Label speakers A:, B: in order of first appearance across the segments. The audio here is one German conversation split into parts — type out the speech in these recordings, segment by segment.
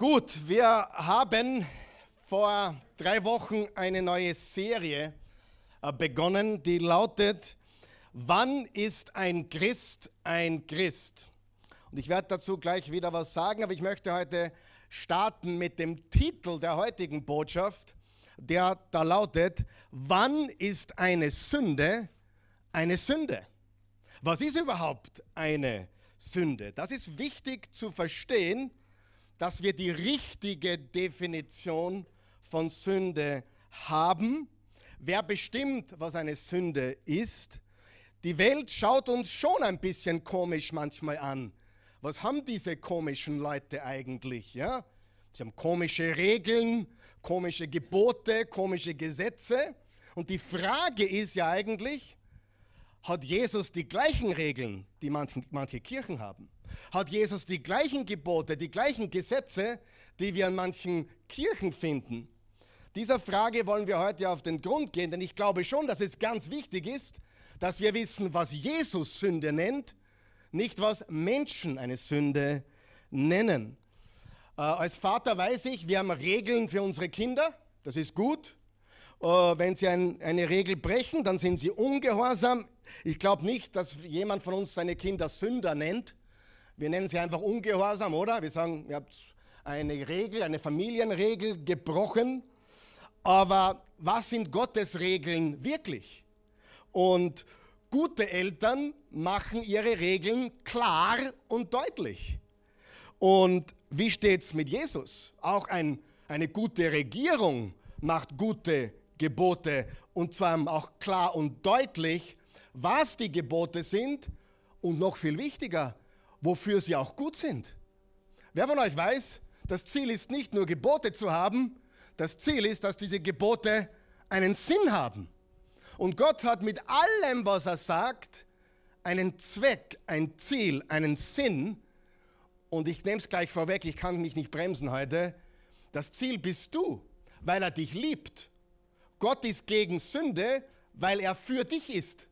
A: Gut, wir haben vor drei Wochen eine neue Serie äh, begonnen, die lautet, wann ist ein Christ ein Christ? Und ich werde dazu gleich wieder was sagen, aber ich möchte heute starten mit dem Titel der heutigen Botschaft, der da lautet, wann ist eine Sünde eine Sünde? Was ist überhaupt eine Sünde? Das ist wichtig zu verstehen, dass wir die richtige Definition von Sünde haben. Wer bestimmt, was eine Sünde ist? Die Welt schaut uns schon ein bisschen komisch manchmal an. Was haben diese komischen Leute eigentlich? Ja? Sie haben komische Regeln, komische Gebote, komische Gesetze. Und die Frage ist ja eigentlich, hat Jesus die gleichen Regeln, die manche, manche Kirchen haben? Hat Jesus die gleichen Gebote, die gleichen Gesetze, die wir in manchen Kirchen finden? Dieser Frage wollen wir heute auf den Grund gehen, denn ich glaube schon, dass es ganz wichtig ist, dass wir wissen, was Jesus Sünde nennt, nicht was Menschen eine Sünde nennen. Äh, als Vater weiß ich, wir haben Regeln für unsere Kinder, das ist gut. Äh, wenn sie ein, eine Regel brechen, dann sind sie ungehorsam. Ich glaube nicht, dass jemand von uns seine Kinder Sünder nennt. Wir nennen sie einfach ungehorsam, oder? Wir sagen, ihr habt eine Regel, eine Familienregel gebrochen. Aber was sind Gottes Regeln wirklich? Und gute Eltern machen ihre Regeln klar und deutlich. Und wie steht es mit Jesus? Auch ein, eine gute Regierung macht gute Gebote und zwar auch klar und deutlich, was die Gebote sind und noch viel wichtiger, wofür sie auch gut sind. Wer von euch weiß, das Ziel ist nicht nur Gebote zu haben, das Ziel ist, dass diese Gebote einen Sinn haben. Und Gott hat mit allem, was er sagt, einen Zweck, ein Ziel, einen Sinn. Und ich nehme es gleich vorweg, ich kann mich nicht bremsen heute. Das Ziel bist du, weil er dich liebt. Gott ist gegen Sünde, weil er für dich ist.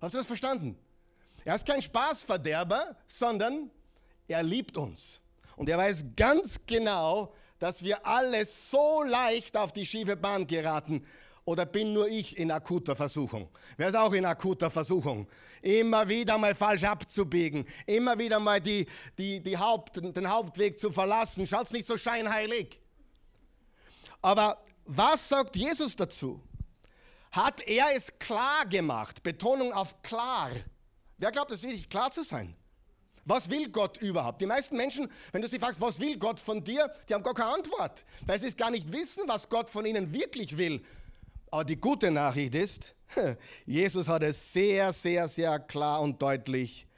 A: Hast du das verstanden? Er ist kein Spaßverderber, sondern er liebt uns. Und er weiß ganz genau, dass wir alle so leicht auf die schiefe Bahn geraten. Oder bin nur ich in akuter Versuchung? Wer ist auch in akuter Versuchung? Immer wieder mal falsch abzubiegen, immer wieder mal die, die, die Haupt, den Hauptweg zu verlassen. Schaut's nicht so scheinheilig. Aber was sagt Jesus dazu? Hat er es klar gemacht? Betonung auf klar. Wer glaubt, es ist wichtig, klar zu sein? Was will Gott überhaupt? Die meisten Menschen, wenn du sie fragst, was will Gott von dir, die haben gar keine Antwort, weil sie es gar nicht wissen, was Gott von ihnen wirklich will. Aber die gute Nachricht ist, Jesus hat es sehr, sehr, sehr klar und deutlich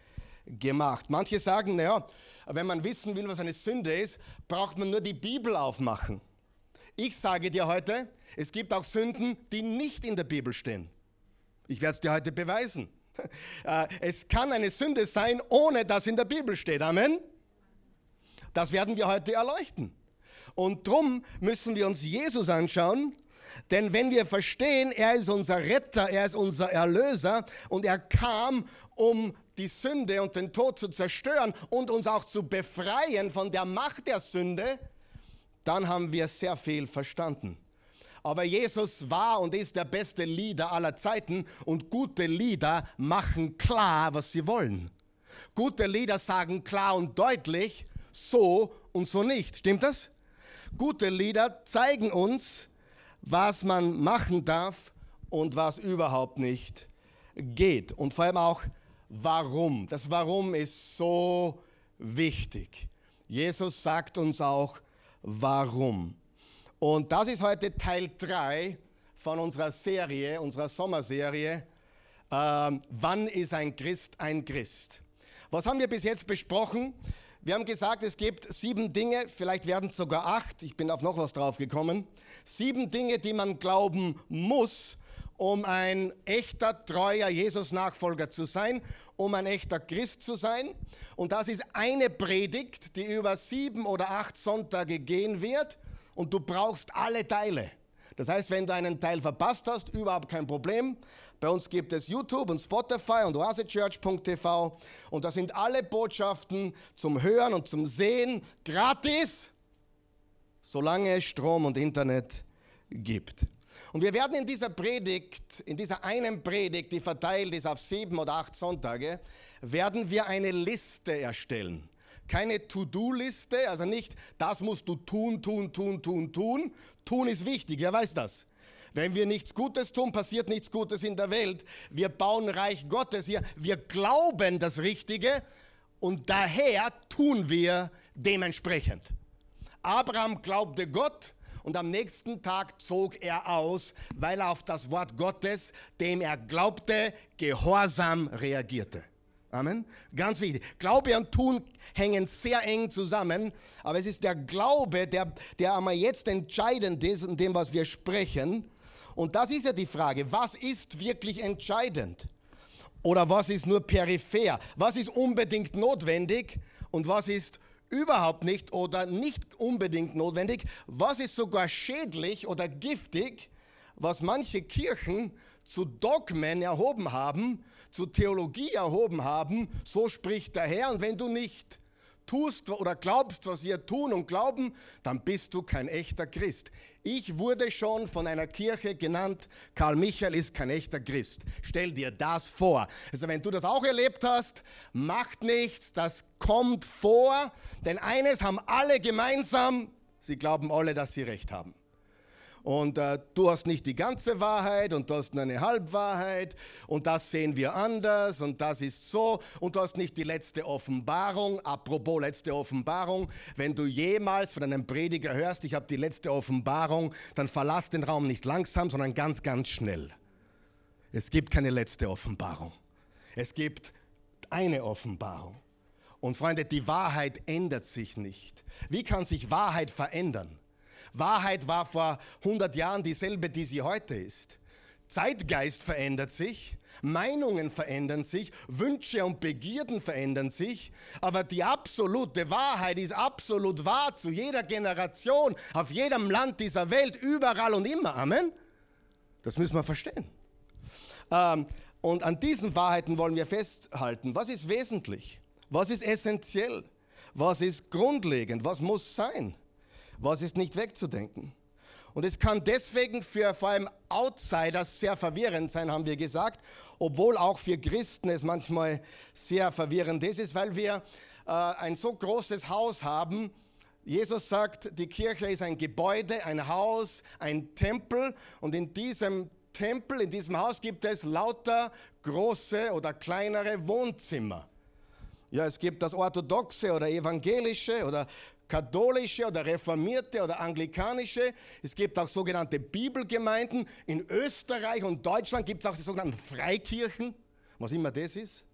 A: gemacht. Manche sagen, naja, wenn man wissen will, was eine Sünde ist, braucht man nur die Bibel aufmachen. Ich sage dir heute, es gibt auch Sünden, die nicht in der Bibel stehen. Ich werde es dir heute beweisen. Äh, es kann eine Sünde sein, ohne dass in der Bibel steht. Amen. Das werden wir heute erleuchten. Und darum müssen wir uns Jesus anschauen, denn wenn wir verstehen, er ist unser Retter, er ist unser Erlöser und er kam, um die Sünde und den Tod zu zerstören und uns auch zu befreien von der Macht der Sünde, dann haben wir sehr viel verstanden. Aber Jesus war und ist der beste Lieder aller Zeiten und gute Lieder machen klar, was sie wollen. Gute Lieder sagen klar und deutlich, so und so nicht. Stimmt das? Gute Lieder zeigen uns, was man machen darf und was überhaupt nicht geht. Und vor allem auch, warum. Das Warum ist so wichtig. Jesus sagt uns auch, warum. Und das ist heute Teil 3 von unserer Serie, unserer Sommerserie. Ähm, wann ist ein Christ ein Christ? Was haben wir bis jetzt besprochen? Wir haben gesagt, es gibt sieben Dinge, vielleicht werden es sogar acht, ich bin auf noch was drauf gekommen. Sieben Dinge, die man glauben muss, um ein echter, treuer Jesus-Nachfolger zu sein, um ein echter Christ zu sein. Und das ist eine Predigt, die über sieben oder acht Sonntage gehen wird und du brauchst alle Teile. Das heißt, wenn du einen Teil verpasst hast, überhaupt kein Problem. Bei uns gibt es YouTube und Spotify und oasechurch.tv und da sind alle Botschaften zum Hören und zum Sehen gratis. solange es Strom und Internet gibt. Und wir werden in dieser Predigt, in dieser einen Predigt, die verteilt ist auf sieben oder acht Sonntage, werden wir eine Liste erstellen. Keine To-Do-Liste, also nicht, das musst du tun, tun, tun, tun, tun. Tun ist wichtig, wer weiß das. Wenn wir nichts Gutes tun, passiert nichts Gutes in der Welt. Wir bauen Reich Gottes hier. Wir glauben das Richtige und daher tun wir dementsprechend. Abraham glaubte Gott und am nächsten Tag zog er aus, weil er auf das Wort Gottes, dem er glaubte, gehorsam reagierte. Amen. Ganz wichtig. Glaube und Tun hängen sehr eng zusammen, aber es ist der Glaube, der, der einmal jetzt entscheidend ist in dem, was wir sprechen. Und das ist ja die Frage, was ist wirklich entscheidend? Oder was ist nur peripher? Was ist unbedingt notwendig und was ist überhaupt nicht oder nicht unbedingt notwendig? Was ist sogar schädlich oder giftig, was manche Kirchen zu Dogmen erhoben haben, zu Theologie erhoben haben? So spricht der Herr. Und wenn du nicht tust oder glaubst, was wir tun und glauben, dann bist du kein echter Christ. Ich wurde schon von einer Kirche genannt, Karl Michael ist kein echter Christ. Stell dir das vor. Also wenn du das auch erlebt hast, macht nichts, das kommt vor, denn eines haben alle gemeinsam, sie glauben alle, dass sie recht haben und äh, du hast nicht die ganze Wahrheit und du hast nur eine Halbwahrheit und das sehen wir anders und das ist so und du hast nicht die letzte Offenbarung. Apropos letzte Offenbarung, wenn du jemals von einem Prediger hörst, ich habe die letzte Offenbarung, dann verlass den Raum nicht langsam, sondern ganz, ganz schnell. Es gibt keine letzte Offenbarung. Es gibt eine Offenbarung. Und Freunde, die Wahrheit ändert sich nicht. Wie kann sich Wahrheit verändern? Wahrheit war vor 100 Jahren dieselbe, die sie heute ist. Zeitgeist verändert sich, Meinungen verändern sich, Wünsche und Begierden verändern sich, aber die absolute Wahrheit ist absolut wahr zu jeder Generation, auf jedem Land dieser Welt, überall und immer. Amen. Das müssen wir verstehen. Ähm, und an diesen Wahrheiten wollen wir festhalten. Was ist wesentlich? Was ist essentiell? Was ist grundlegend? Was muss sein? Was ist nicht wegzudenken? Und es kann deswegen für vor allem Outsiders sehr verwirrend sein, haben wir gesagt, obwohl auch für Christen es manchmal sehr verwirrend ist, ist weil wir äh, ein so großes Haus haben. Jesus sagt, die Kirche ist ein Gebäude, ein Haus, ein Tempel und in diesem Tempel, in diesem Haus gibt es lauter große oder kleinere Wohnzimmer. Ja, es gibt das orthodoxe oder evangelische oder katholische oder reformierte oder anglikanische. Es gibt auch sogenannte Bibelgemeinden. In Österreich und Deutschland gibt es auch die sogenannten Freikirchen, was immer das ist.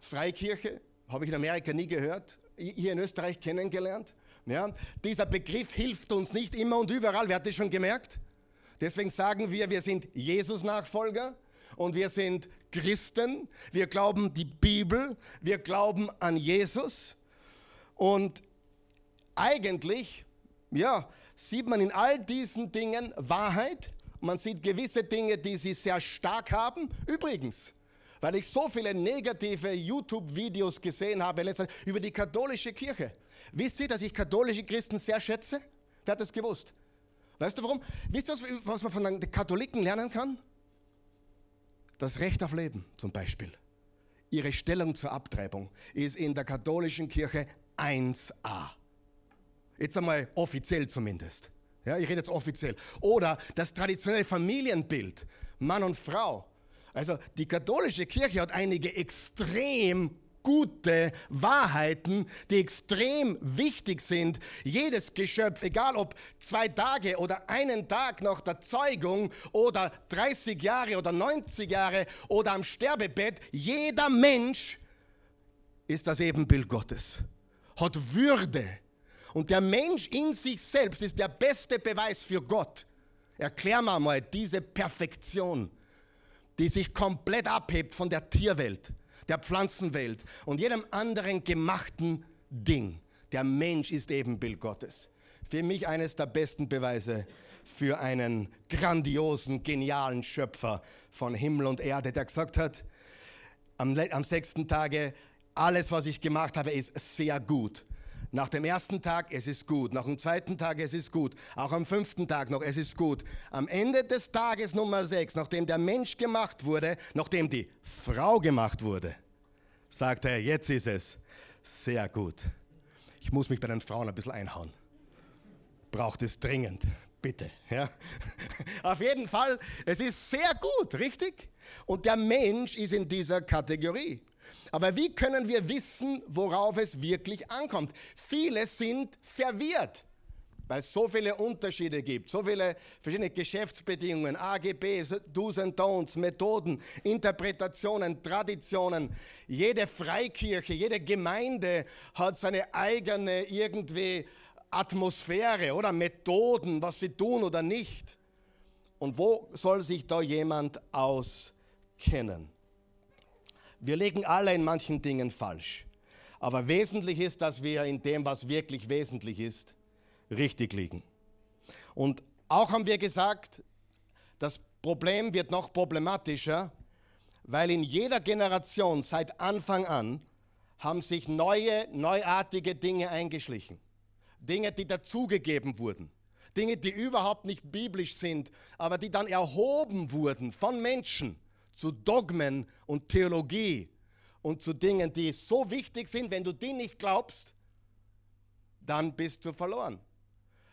A: Freikirche habe ich in Amerika nie gehört, hier in Österreich kennengelernt. Ja, dieser Begriff hilft uns nicht immer und überall, wer hat das schon gemerkt? Deswegen sagen wir, wir sind Jesus-Nachfolger und wir sind Christen. Wir glauben die Bibel, wir glauben an Jesus. Und eigentlich, ja, sieht man in all diesen Dingen Wahrheit. Man sieht gewisse Dinge, die sie sehr stark haben. Übrigens, weil ich so viele negative YouTube-Videos gesehen habe letztens über die katholische Kirche. Wisst ihr, dass ich katholische Christen sehr schätze? Wer hat das gewusst? Weißt du warum? Wisst ihr, was man von den Katholiken lernen kann? Das Recht auf Leben zum Beispiel. Ihre Stellung zur Abtreibung ist in der katholischen Kirche 1a. Jetzt einmal offiziell zumindest. Ja, ich rede jetzt offiziell. Oder das traditionelle Familienbild, Mann und Frau. Also die katholische Kirche hat einige extrem gute Wahrheiten, die extrem wichtig sind. Jedes Geschöpf, egal ob zwei Tage oder einen Tag nach der Zeugung oder 30 Jahre oder 90 Jahre oder am Sterbebett, jeder Mensch ist das Ebenbild Gottes, hat Würde und der Mensch in sich selbst ist der beste Beweis für Gott. Erklär mir mal diese Perfektion, die sich komplett abhebt von der Tierwelt, der Pflanzenwelt und jedem anderen gemachten Ding. Der Mensch ist Ebenbild Gottes. Für mich eines der besten Beweise für einen grandiosen, genialen Schöpfer von Himmel und Erde, der gesagt hat, am, am sechsten Tage, alles, was ich gemacht habe, ist sehr gut Nach dem ersten Tag, es ist gut. Nach dem zweiten Tag, es ist gut. Auch am fünften Tag noch, es ist gut. Am Ende des Tages Nummer sechs, nachdem der Mensch gemacht wurde, nachdem die Frau gemacht wurde, sagt er, jetzt ist es sehr gut. Ich muss mich bei den Frauen ein bisschen einhauen. Braucht es dringend, bitte. Ja? Auf jeden Fall, es ist sehr gut, richtig? Und der Mensch ist in dieser Kategorie. Aber wie können wir wissen, worauf es wirklich ankommt? Viele sind verwirrt, weil es so viele Unterschiede gibt, so viele verschiedene Geschäftsbedingungen, AGBs, Do's and Don'ts, Methoden, Interpretationen, Traditionen. Jede Freikirche, jede Gemeinde hat seine eigene irgendwie Atmosphäre oder Methoden, was sie tun oder nicht. Und wo soll sich da jemand auskennen? Wir liegen alle in manchen Dingen falsch. Aber wesentlich ist, dass wir in dem, was wirklich wesentlich ist, richtig liegen. Und auch haben wir gesagt, das Problem wird noch problematischer, weil in jeder Generation seit Anfang an haben sich neue, neuartige Dinge eingeschlichen. Dinge, die dazugegeben wurden. Dinge, die überhaupt nicht biblisch sind, aber die dann erhoben wurden von Menschen zu Dogmen und Theologie und zu Dingen, die so wichtig sind, wenn du die nicht glaubst, dann bist du verloren.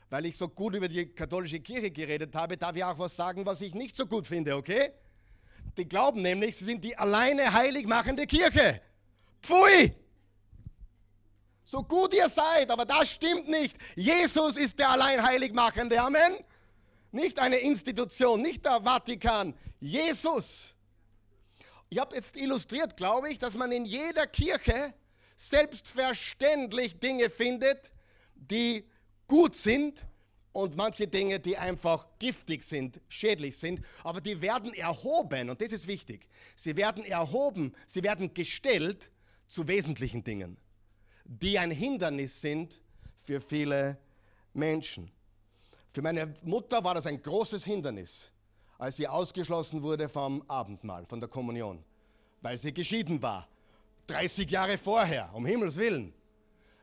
A: Weil ich so gut über die katholische Kirche geredet habe, darf ich auch was sagen, was ich nicht so gut finde, okay? Die glauben nämlich, sie sind die alleine heilig machende Kirche. Pfui! So gut ihr seid, aber das stimmt nicht. Jesus ist der allein heilig machende. Amen. Nicht eine Institution, nicht der Vatikan. Jesus. Ich habe jetzt illustriert, glaube ich, dass man in jeder Kirche selbstverständlich Dinge findet, die gut sind und manche Dinge, die einfach giftig sind, schädlich sind, aber die werden erhoben und das ist wichtig. Sie werden erhoben, sie werden gestellt zu wesentlichen Dingen, die ein Hindernis sind für viele Menschen. Für meine Mutter war das ein großes Hindernis, als sie ausgeschlossen wurde vom Abendmahl, von der Kommunion, weil sie geschieden war. 30 Jahre vorher, um Himmels Willen.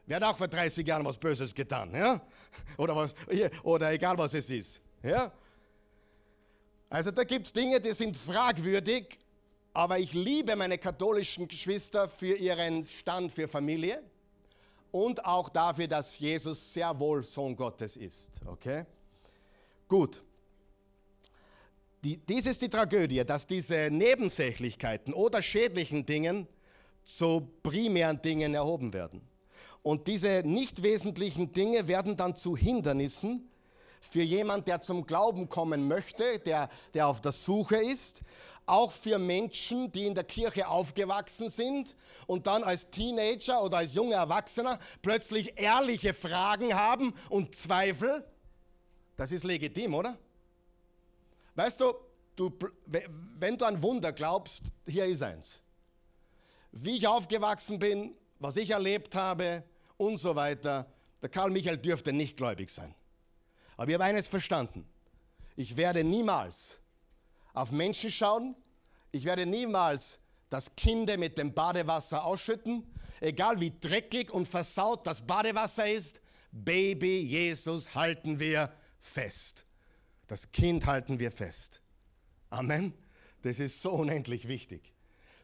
A: Wer hat auch vor 30 Jahren was Böses getan, ja? Oder, was, oder egal was es ist, ja? Also da gibt es Dinge, die sind fragwürdig, aber ich liebe meine katholischen Geschwister für ihren Stand für Familie und auch dafür, dass Jesus sehr wohl Sohn Gottes ist, okay? Gut. Die, dies ist die Tragödie, dass diese Nebensächlichkeiten oder schädlichen Dingen zu primären Dingen erhoben werden. Und diese nicht wesentlichen Dinge werden dann zu Hindernissen für jemand, der zum Glauben kommen möchte, der, der auf der Suche ist, auch für Menschen, die in der Kirche aufgewachsen sind und dann als Teenager oder als junger Erwachsener plötzlich ehrliche Fragen haben und Zweifel. Das ist legitim, oder? Weißt du, du, wenn du an Wunder glaubst, hier ist eins. Wie ich aufgewachsen bin, was ich erlebt habe und so weiter, der Karl Michael dürfte nicht gläubig sein. Aber ich habe eines verstanden. Ich werde niemals auf Menschen schauen. Ich werde niemals das Kinder mit dem Badewasser ausschütten. Egal wie dreckig und versaut das Badewasser ist, Baby Jesus halten wir fest. Das Kind halten wir fest. Amen. Das ist so unendlich wichtig.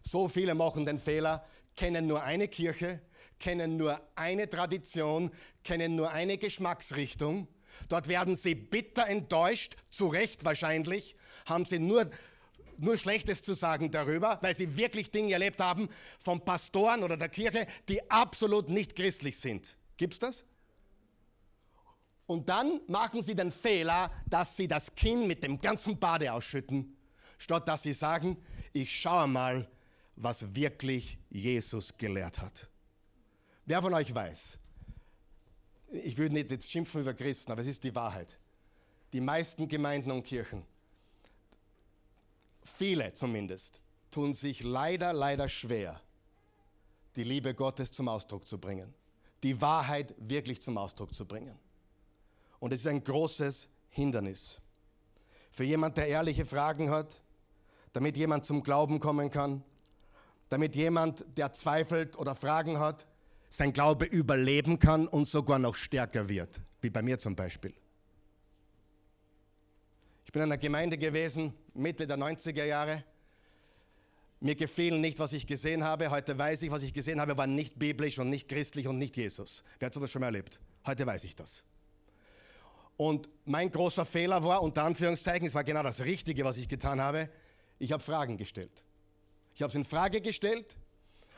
A: So viele machen den Fehler, kennen nur eine Kirche, kennen nur eine Tradition, kennen nur eine Geschmacksrichtung. Dort werden sie bitter enttäuscht, zu Recht wahrscheinlich, haben sie nur, nur Schlechtes zu sagen darüber, weil sie wirklich Dinge erlebt haben von Pastoren oder der Kirche, die absolut nicht christlich sind. Gibt's das? Und dann machen sie den Fehler, dass sie das Kind mit dem ganzen Bade ausschütten, statt dass sie sagen, ich schaue mal, was wirklich Jesus gelehrt hat. Wer von euch weiß, ich würde nicht jetzt schimpfen über Christen, aber es ist die Wahrheit. Die meisten Gemeinden und Kirchen, viele zumindest, tun sich leider, leider schwer, die Liebe Gottes zum Ausdruck zu bringen, die Wahrheit wirklich zum Ausdruck zu bringen. Und es ist ein großes Hindernis. Für jemand, der ehrliche Fragen hat, damit jemand zum Glauben kommen kann, damit jemand, der zweifelt oder Fragen hat, sein Glaube überleben kann und sogar noch stärker wird, wie bei mir zum Beispiel. Ich bin in einer Gemeinde gewesen, Mitte der 90er Jahre. Mir gefiel nicht, was ich gesehen habe. Heute weiß ich, was ich gesehen habe, war nicht biblisch und nicht christlich und nicht Jesus. Wer hat sowas schon mal erlebt? Heute weiß ich das. Und mein großer Fehler war, unter Anführungszeichen, es war genau das Richtige, was ich getan habe, ich habe Fragen gestellt. Ich habe es in Frage gestellt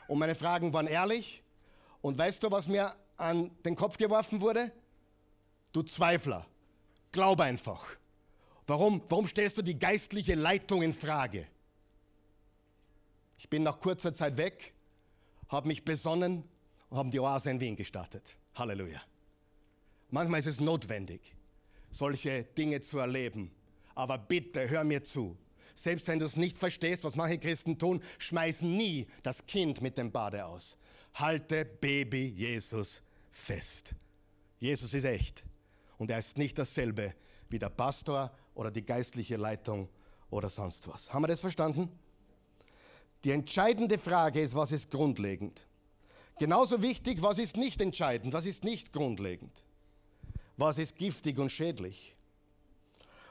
A: und meine Fragen waren ehrlich. Und weißt du, was mir an den Kopf geworfen wurde? Du Zweifler, glaub einfach. Warum, warum stellst du die geistliche Leitung in Frage? Ich bin nach kurzer Zeit weg, habe mich besonnen und habe die Oase in Wien gestartet. Halleluja. Manchmal ist es notwendig, solche Dinge zu erleben. Aber bitte hör mir zu. Selbst wenn du es nicht verstehst, was manche Christen tun, schmeiß nie das Kind mit dem Bade aus. Halte Baby Jesus fest. Jesus ist echt und er ist nicht dasselbe wie der Pastor oder die geistliche Leitung oder sonst was. Haben wir das verstanden? Die entscheidende Frage ist, was ist grundlegend? Genauso wichtig, was ist nicht entscheidend, was ist nicht grundlegend? Was ist giftig und schädlich?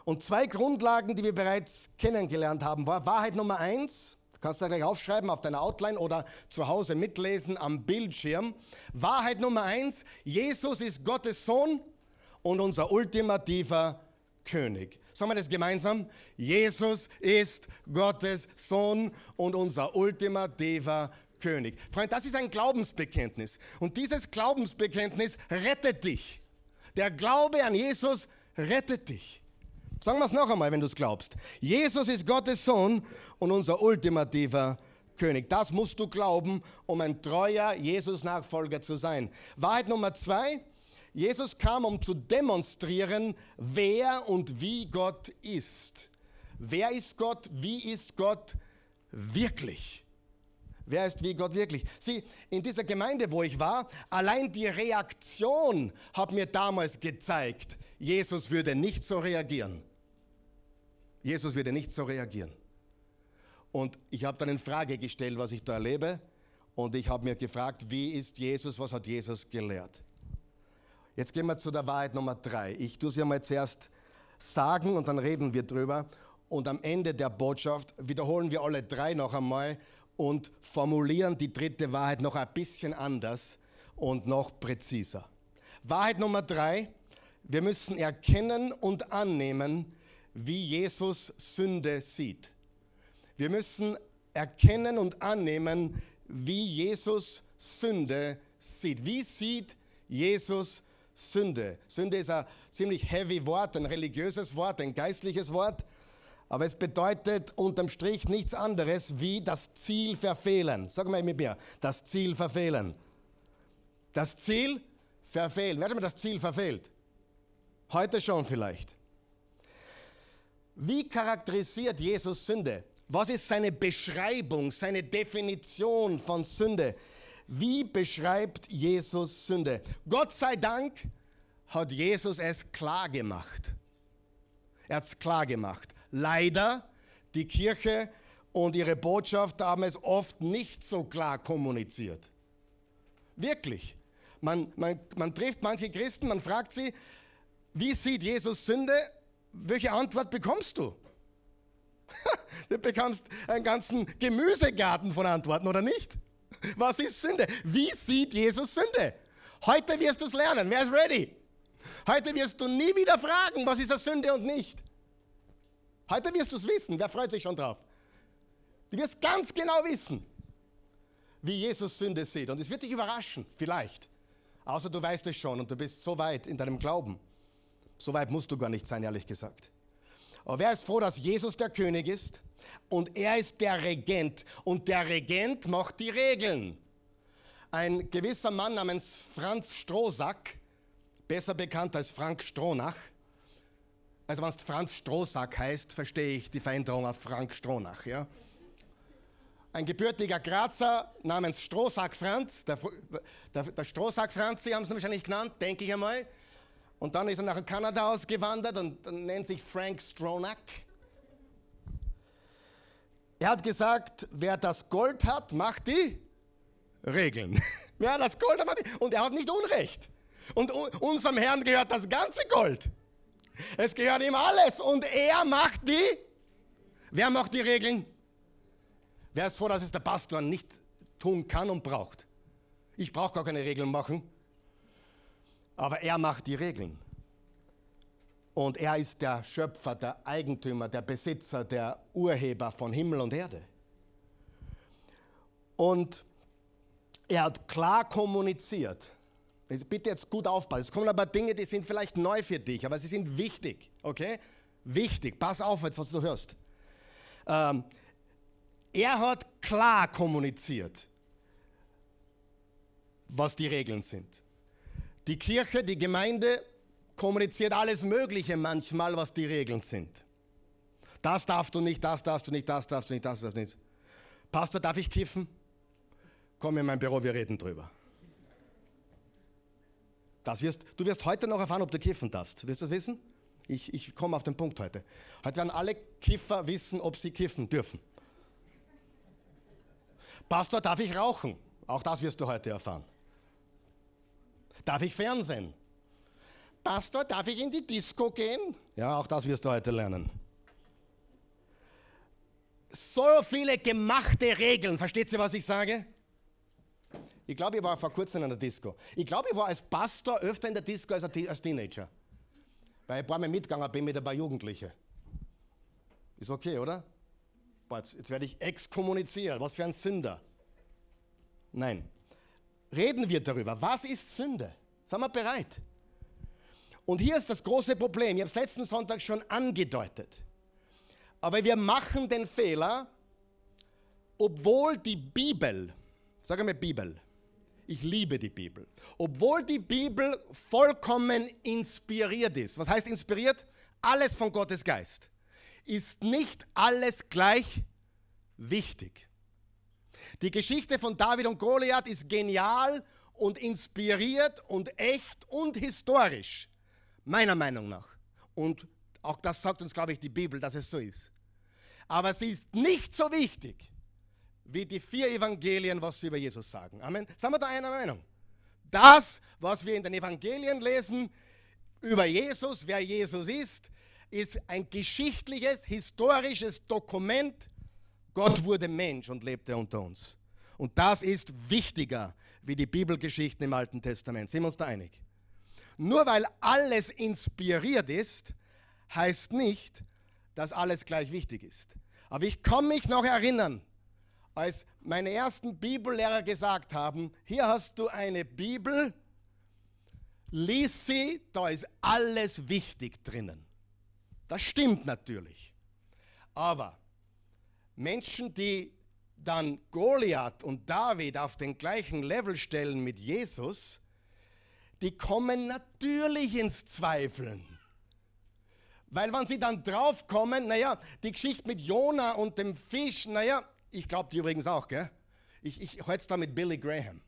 A: Und zwei Grundlagen, die wir bereits kennengelernt haben, war Wahrheit Nummer eins, kannst du gleich aufschreiben auf deiner Outline oder zu Hause mitlesen am Bildschirm. Wahrheit Nummer eins, Jesus ist Gottes Sohn und unser ultimativer König. Sagen wir das gemeinsam? Jesus ist Gottes Sohn und unser ultimativer König. Freund, das ist ein Glaubensbekenntnis. Und dieses Glaubensbekenntnis rettet dich. Der Glaube an Jesus rettet dich. Sagen wir es noch einmal, wenn du es glaubst. Jesus ist Gottes Sohn und unser ultimativer König. Das musst du glauben, um ein treuer Jesus-Nachfolger zu sein. Wahrheit Nummer zwei. Jesus kam, um zu demonstrieren, wer und wie Gott ist. Wer ist Gott? Wie ist Gott wirklich? Wer ist wie Gott wirklich? Sieh, in dieser Gemeinde, wo ich war, allein die Reaktion hat mir damals gezeigt, Jesus würde nicht so reagieren. Jesus würde nicht so reagieren. Und ich habe dann in Frage gestellt, was ich da erlebe. Und ich habe mir gefragt, wie ist Jesus, was hat Jesus gelehrt? Jetzt gehen wir zu der Wahrheit Nummer drei. Ich tue sie einmal zuerst sagen und dann reden wir drüber. Und am Ende der Botschaft wiederholen wir alle drei noch einmal und formulieren die dritte Wahrheit noch ein bisschen anders und noch präziser. Wahrheit Nummer drei. Wir müssen erkennen und annehmen, wie Jesus Sünde sieht. Wir müssen erkennen und annehmen, wie Jesus Sünde sieht. Wie sieht Jesus Sünde? Sünde ist ein ziemlich heavy Wort, ein religiöses Wort, ein geistliches Wort, aber es bedeutet unterm Strich nichts anderes wie das Ziel verfehlen. Sag mal mit mir, das Ziel verfehlen. Das Ziel verfehlen. Wer hat schon mal das Ziel verfehlt? Heute schon vielleicht. Wie charakterisiert Jesus Sünde? Was ist seine Beschreibung, seine Definition von Sünde? Wie beschreibt Jesus Sünde? Gott sei Dank hat Jesus es klar gemacht. Er hat es klar gemacht. Leider, die Kirche und ihre Botschaft haben es oft nicht so klar kommuniziert. Wirklich. Man, man, man trifft manche Christen, man fragt sie, wie sieht Jesus Sünde? welche Antwort bekommst du? Du bekommst einen ganzen Gemüsegarten von Antworten, oder nicht? Was ist Sünde? Wie sieht Jesus Sünde? Heute wirst du es lernen. Wer ist ready? Heute wirst du nie wieder fragen, was ist das Sünde und nicht. Heute wirst du es wissen. Wer freut sich schon drauf? Du wirst ganz genau wissen, wie Jesus Sünde sieht. Und es wird dich überraschen, vielleicht. Außer du weißt es schon und du bist so weit in deinem Glauben. So weit musst du gar nicht sein, ehrlich gesagt. Aber wer ist froh, dass Jesus der König ist und er ist der Regent und der Regent macht die Regeln. Ein gewisser Mann namens Franz Strohsack, besser bekannt als Frank Stronach, also wenn es Franz Strohsack heißt, verstehe ich die Veränderung auf Frank Stronach. Ja? Ein gebürtiger Grazer namens Strohsack Franz, der, der, der Strohsack Franz, Sie haben es wahrscheinlich genannt, denke ich einmal, und dann ist er nach Kanada ausgewandert und nennt sich Frank Stronach. Er hat gesagt, wer das Gold hat, macht die Regeln. Ja, das Gold macht die. Und er hat nicht Unrecht. Und unserem Herrn gehört das ganze Gold. Es gehört ihm alles. Und er macht die. Wer macht die Regeln? Wer ist froh, dass es der Pastor nicht tun kann und braucht? Ich brauche gar keine Regeln machen. Aber er macht die Regeln. Und er ist der Schöpfer, der Eigentümer, der Besitzer, der Urheber von Himmel und Erde. Und er hat klar kommuniziert. Bitte jetzt gut aufpassen. Es kommen aber Dinge, die sind vielleicht neu für dich, aber sie sind wichtig. Okay? Wichtig. Pass auf jetzt, was du hörst. Ähm, er hat klar kommuniziert, was die Regeln sind. Die Kirche, die Gemeinde kommuniziert alles Mögliche manchmal, was die Regeln sind. Das darfst du nicht, das darfst du nicht, das darfst du nicht, das darfst du nicht. Pastor, darf ich kiffen? Komm in mein Büro, wir reden drüber. Das wirst, du wirst heute noch erfahren, ob du kiffen darfst. Wirst du das wissen? Ich, ich komme auf den Punkt heute. Heute werden alle Kiffer wissen, ob sie kiffen dürfen. Pastor, darf ich rauchen? Auch das wirst du heute erfahren. Darf ich Fernsehen? Pastor, darf ich in die Disco gehen? Ja, auch das wirst du heute lernen. So viele gemachte Regeln, versteht ihr, was ich sage? Ich glaube, ich war vor kurzem in einer Disco. Ich glaube, ich war als Pastor öfter in der Disco als als Teenager. Weil ich ein paar Mal mitgegangen bin mit ein paar Jugendlichen. Ist okay, oder? Jetzt, jetzt werde ich exkommuniziert. Was für ein Sünder. Nein. Reden wir darüber. Was ist Sünde? Sind wir bereit? Und hier ist das große Problem. Ich habe es letzten Sonntag schon angedeutet. Aber wir machen den Fehler, obwohl die Bibel, sage mir Bibel, ich liebe die Bibel, obwohl die Bibel vollkommen inspiriert ist. Was heißt inspiriert? Alles von Gottes Geist. Ist nicht alles gleich wichtig. Die Geschichte von David und Goliath ist genial und inspiriert und echt und historisch. Meiner Meinung nach. Und auch das sagt uns, glaube ich, die Bibel, dass es so ist. Aber sie ist nicht so wichtig wie die vier Evangelien, was sie über Jesus sagen. Amen. Sind wir da einer Meinung? Das, was wir in den Evangelien lesen über Jesus, wer Jesus ist, ist ein geschichtliches, historisches Dokument. Gott wurde Mensch und lebte unter uns. Und das ist wichtiger wie die Bibelgeschichten im Alten Testament. Sind wir uns da einig? Nur weil alles inspiriert ist, heißt nicht, dass alles gleich wichtig ist. Aber ich kann mich noch erinnern, als meine ersten Bibellehrer gesagt haben, hier hast du eine Bibel, lies sie, da ist alles wichtig drinnen. Das stimmt natürlich. Aber Menschen, die dann Goliath und David auf den gleichen Level stellen mit Jesus, die kommen natürlich ins Zweifeln. Weil wenn sie dann draufkommen, naja, die Geschichte mit Jona und dem Fisch, naja, ich glaube die übrigens auch, gell? Ich, ich heute da mit Billy Graham,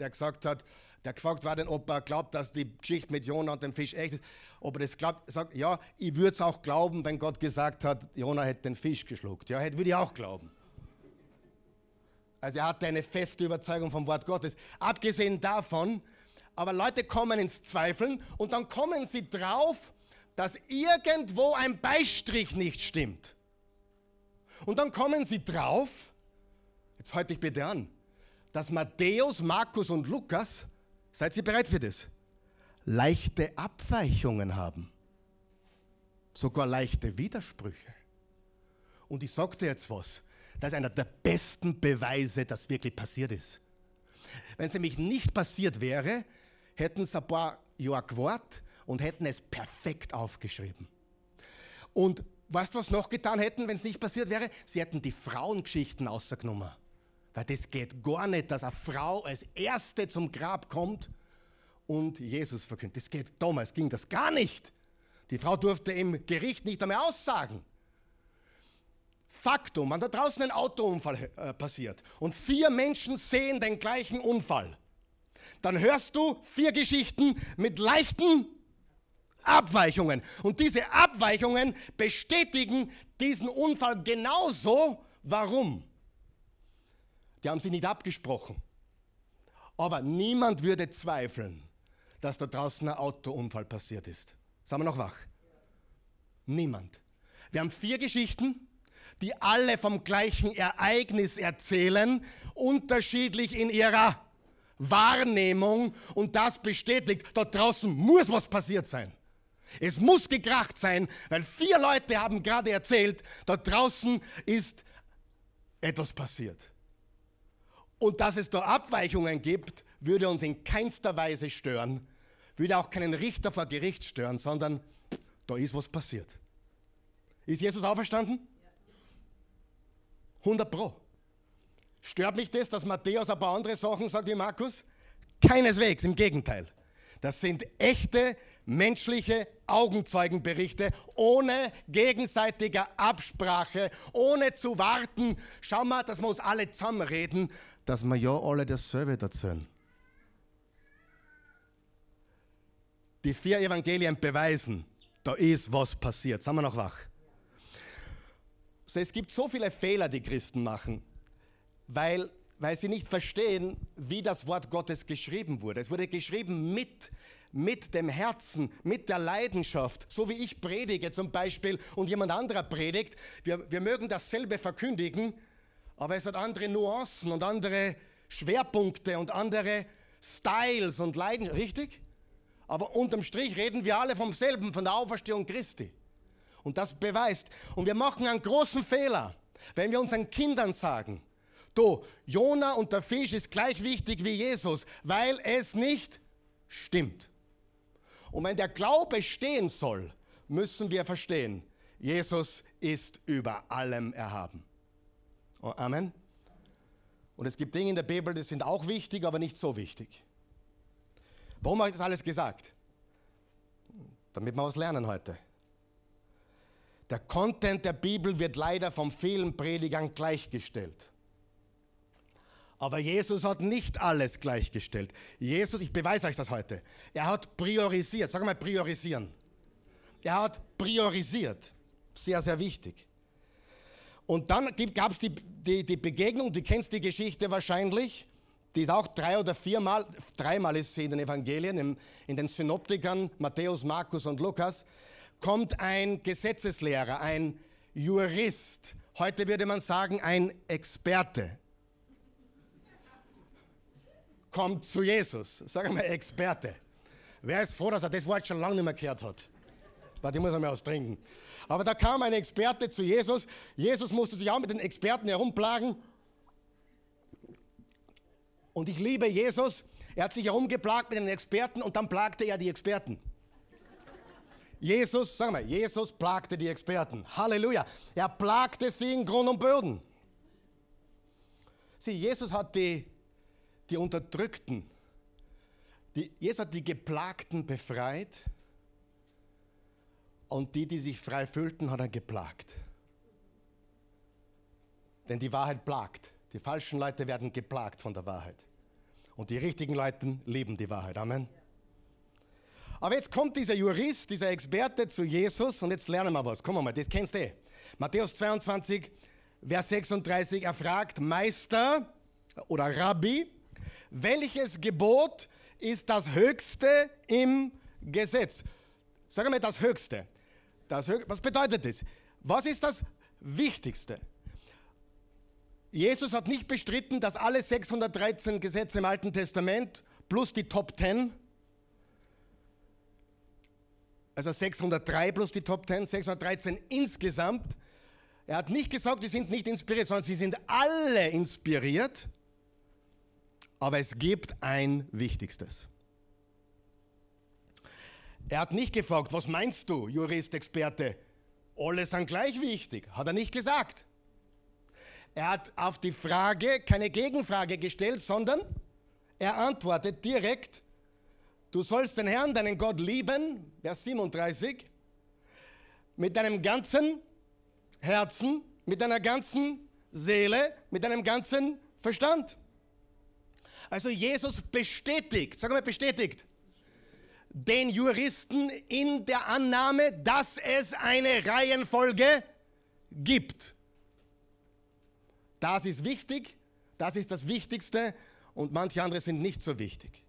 A: der gesagt hat, der gefragt war, denn, ob er glaubt, dass die Geschichte mit Jona und dem Fisch echt ist. Ob er das glaubt, sagt, ja, ich würde es auch glauben, wenn Gott gesagt hat, Jona hätte den Fisch geschluckt. Ja, würde ich auch glauben. Also er hatte eine feste Überzeugung vom Wort Gottes. Abgesehen davon, aber Leute kommen ins Zweifeln und dann kommen sie drauf, dass irgendwo ein Beistrich nicht stimmt. Und dann kommen sie drauf, jetzt halte ich bitte an, dass Matthäus, Markus und Lukas, seid ihr bereit für das, leichte Abweichungen haben. Sogar leichte Widersprüche. Und ich sagte jetzt was, das ist einer der besten Beweise, dass wirklich passiert ist. Wenn es nämlich nicht passiert wäre, hätten sie ein paar Jahre gewartet und hätten es perfekt aufgeschrieben. Und weißt du, was noch getan hätten, wenn es nicht passiert wäre? Sie hätten die Frauengeschichten ausgenommen. Weil das geht gar nicht, dass eine Frau als Erste zum Grab kommt und Jesus verkündet. Das geht damals, ging das gar nicht. Die Frau durfte im Gericht nicht einmal aussagen. Faktum, wenn da draußen ein Autounfall äh, passiert und vier Menschen sehen den gleichen Unfall, dann hörst du vier Geschichten mit leichten Abweichungen. Und diese Abweichungen bestätigen diesen Unfall genauso. Warum? Die haben sie nicht abgesprochen. Aber niemand würde zweifeln, dass da draußen ein Autounfall passiert ist. Sind wir noch wach? Niemand. Wir haben vier Geschichten, die alle vom gleichen Ereignis erzählen, unterschiedlich in ihrer Wahrnehmung und das bestätigt, dort draußen muss was passiert sein. Es muss gekracht sein, weil vier Leute haben gerade erzählt, dort draußen ist etwas passiert. Und dass es da Abweichungen gibt, würde uns in keinster Weise stören, würde auch keinen Richter vor Gericht stören, sondern da ist was passiert. Ist Jesus auferstanden? 100 Pro. Stört mich das, dass Matthäus ein paar andere Sachen sagt wie Markus? Keineswegs, im Gegenteil. Das sind echte menschliche Augenzeugenberichte ohne gegenseitige Absprache, ohne zu warten. Schau mal, dass wir uns alle zusammenreden, dass wir ja alle dasselbe erzählen. Die vier Evangelien beweisen, da ist was passiert. Sind wir noch wach? Es gibt so viele Fehler, die Christen machen, weil, weil sie nicht verstehen, wie das Wort Gottes geschrieben wurde. Es wurde geschrieben mit mit dem Herzen, mit der Leidenschaft, so wie ich predige zum Beispiel und jemand anderer predigt. Wir, wir mögen dasselbe verkündigen, aber es hat andere Nuancen und andere Schwerpunkte und andere Styles und Leiden, richtig? Aber unterm Strich reden wir alle vom selben, von der Auferstehung Christi. Und das beweist. Und wir machen einen großen Fehler, wenn wir unseren Kindern sagen, du, Jona und der Fisch ist gleich wichtig wie Jesus, weil es nicht stimmt. Und wenn der Glaube stehen soll, müssen wir verstehen, Jesus ist über allem erhaben. Oh, Amen. Und es gibt Dinge in der Bibel, die sind auch wichtig, aber nicht so wichtig. Warum habe ich das alles gesagt? Damit wir was lernen heute. Der Content der Bibel wird leider von vielen Predigern gleichgestellt. Aber Jesus hat nicht alles gleichgestellt. Jesus, ich beweise euch das heute, er hat priorisiert. Sag mal priorisieren. Er hat priorisiert. Sehr, sehr wichtig. Und dann gab es die, die, die Begegnung, du kennst die Geschichte wahrscheinlich, die ist auch drei oder viermal, dreimal ist sie in den Evangelien, in, in den Synoptikern, Matthäus, Markus und Lukas, kommt ein Gesetzeslehrer, ein Jurist, heute würde man sagen ein Experte, kommt zu Jesus. Sag mal, Experte. Wer ist froh, dass er das Wort schon lange nicht mehr gehört hat? Warte, ich muss einmal austrinken. Aber da kam ein Experte zu Jesus. Jesus musste sich auch mit den Experten herumplagen. Und ich liebe Jesus. Er hat sich herumgeplagt mit den Experten und dann plagte er die Experten. Jesus, sag mal, Jesus plagte die Experten. Halleluja. Er plagte sie in Grund und Böden. Sieh, Jesus hat die die Unterdrückten. Die, Jesus hat die Geplagten befreit und die, die sich frei fühlten, hat er geplagt. Denn die Wahrheit plagt. Die falschen Leute werden geplagt von der Wahrheit. Und die richtigen Leute lieben die Wahrheit. Amen. Aber jetzt kommt dieser Jurist, dieser Experte zu Jesus und jetzt lernen wir was. Komm mal, das kennst du eh. Matthäus 22, Vers 36, er fragt, Meister oder Rabbi, welches Gebot ist das höchste im Gesetz? Sag mal das höchste. Das Hö was bedeutet das? Was ist das Wichtigste? Jesus hat nicht bestritten, dass alle 613 Gesetze im Alten Testament plus die Top 10, also 603 plus die Top 10, 613 insgesamt, er hat nicht gesagt, die sind nicht inspiriert, sondern sie sind alle inspiriert. Aber es gibt ein Wichtigstes. Er hat nicht gefragt, was meinst du, Jurist, Experte? Alle sind gleich wichtig, hat er nicht gesagt. Er hat auf die Frage keine Gegenfrage gestellt, sondern er antwortet direkt, du sollst den Herrn, deinen Gott lieben, Vers 37, mit deinem ganzen Herzen, mit deiner ganzen Seele, mit deinem ganzen Verstand. Also Jesus bestätigt, sag mal bestätigt, den Juristen in der Annahme, dass es eine Reihenfolge gibt. Das ist wichtig, das ist das Wichtigste und manche andere sind nicht so wichtig,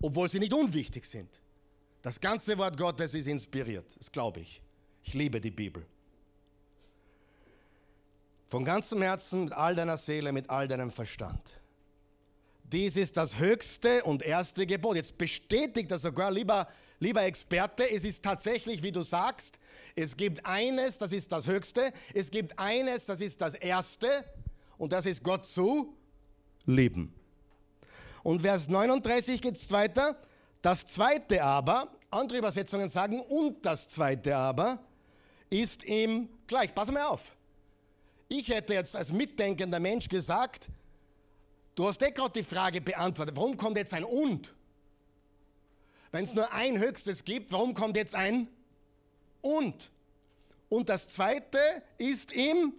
A: obwohl sie nicht unwichtig sind. Das ganze Wort Gottes ist inspiriert, das glaube ich. Ich liebe die Bibel. Von ganzem Herzen, mit all deiner Seele, mit all deinem Verstand. Dies ist das höchste und erste Gebot. Jetzt bestätigt er sogar, lieber, lieber Experte, es ist tatsächlich, wie du sagst, es gibt eines, das ist das höchste, es gibt eines, das ist das erste, und das ist Gott zu lieben. Und Vers 39 geht es weiter. Das zweite aber, andere Übersetzungen sagen, und das zweite aber, ist ihm gleich. Pass mal auf. Ich hätte jetzt als mitdenkender Mensch gesagt, du hast eh gerade die Frage beantwortet, warum kommt jetzt ein und? Wenn es nur ein höchstes gibt, warum kommt jetzt ein und? Und das zweite ist ihm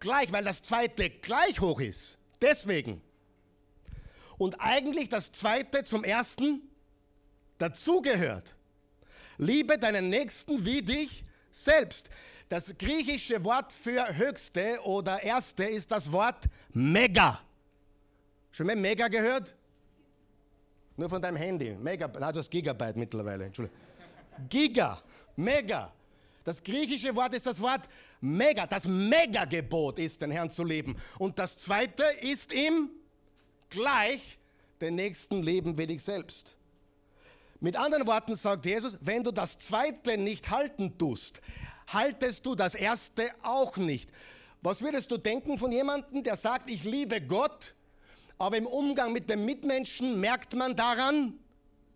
A: gleich, weil das zweite gleich hoch ist. Deswegen und eigentlich das zweite zum ersten dazugehört. Liebe deinen Nächsten wie dich selbst. Das griechische Wort für höchste oder erste ist das Wort mega. Schon mal mega gehört? Nur von deinem Handy. Mega, na, das Gigabyte mittlerweile. Entschuldigung. Giga, mega. Das griechische Wort ist das Wort mega. Das Megagebot ist, den Herrn zu lieben. Und das zweite ist ihm gleich den nächsten leben wie dich selbst. Mit anderen Worten sagt Jesus, wenn du das zweite nicht halten tust, haltest du das erste auch nicht. Was würdest du denken von jemandem, der sagt, ich liebe Gott, aber im Umgang mit den Mitmenschen merkt man daran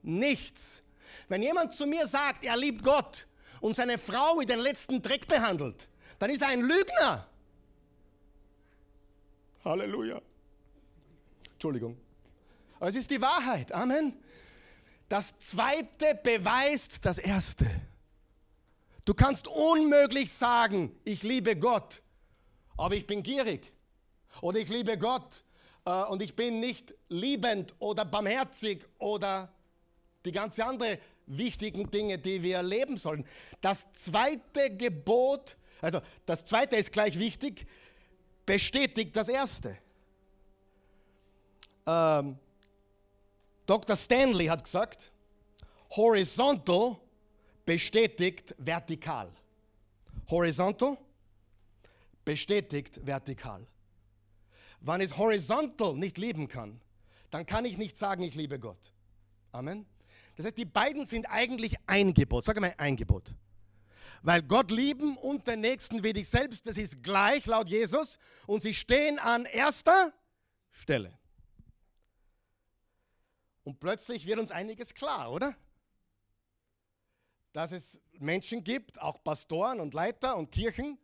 A: nichts. Wenn jemand zu mir sagt, er liebt Gott und seine Frau wie den letzten Dreck behandelt, dann ist er ein Lügner. Halleluja. Entschuldigung. Aber es ist die Wahrheit. Amen. Das zweite beweist das erste. Du kannst unmöglich sagen, ich liebe Gott, aber ich bin gierig. Oder ich liebe Gott und ich bin nicht liebend oder barmherzig oder die ganze andere wichtigen Dinge, die wir erleben sollen. Das zweite Gebot, also das zweite ist gleich wichtig, bestätigt das erste. Ähm, Dr. Stanley hat gesagt, horizontal bestätigt vertikal. Horizontal bestätigt vertikal. Wenn ich horizontal nicht lieben kann, dann kann ich nicht sagen, ich liebe Gott. Amen. Das heißt, die beiden sind eigentlich ein Gebot. Sag mal ein Gebot. Weil Gott lieben und den Nächsten wie dich selbst, das ist gleich laut Jesus und sie stehen an erster Stelle. Und plötzlich wird uns einiges klar, oder? Dass es Menschen gibt, auch Pastoren und Leiter und Kirchen,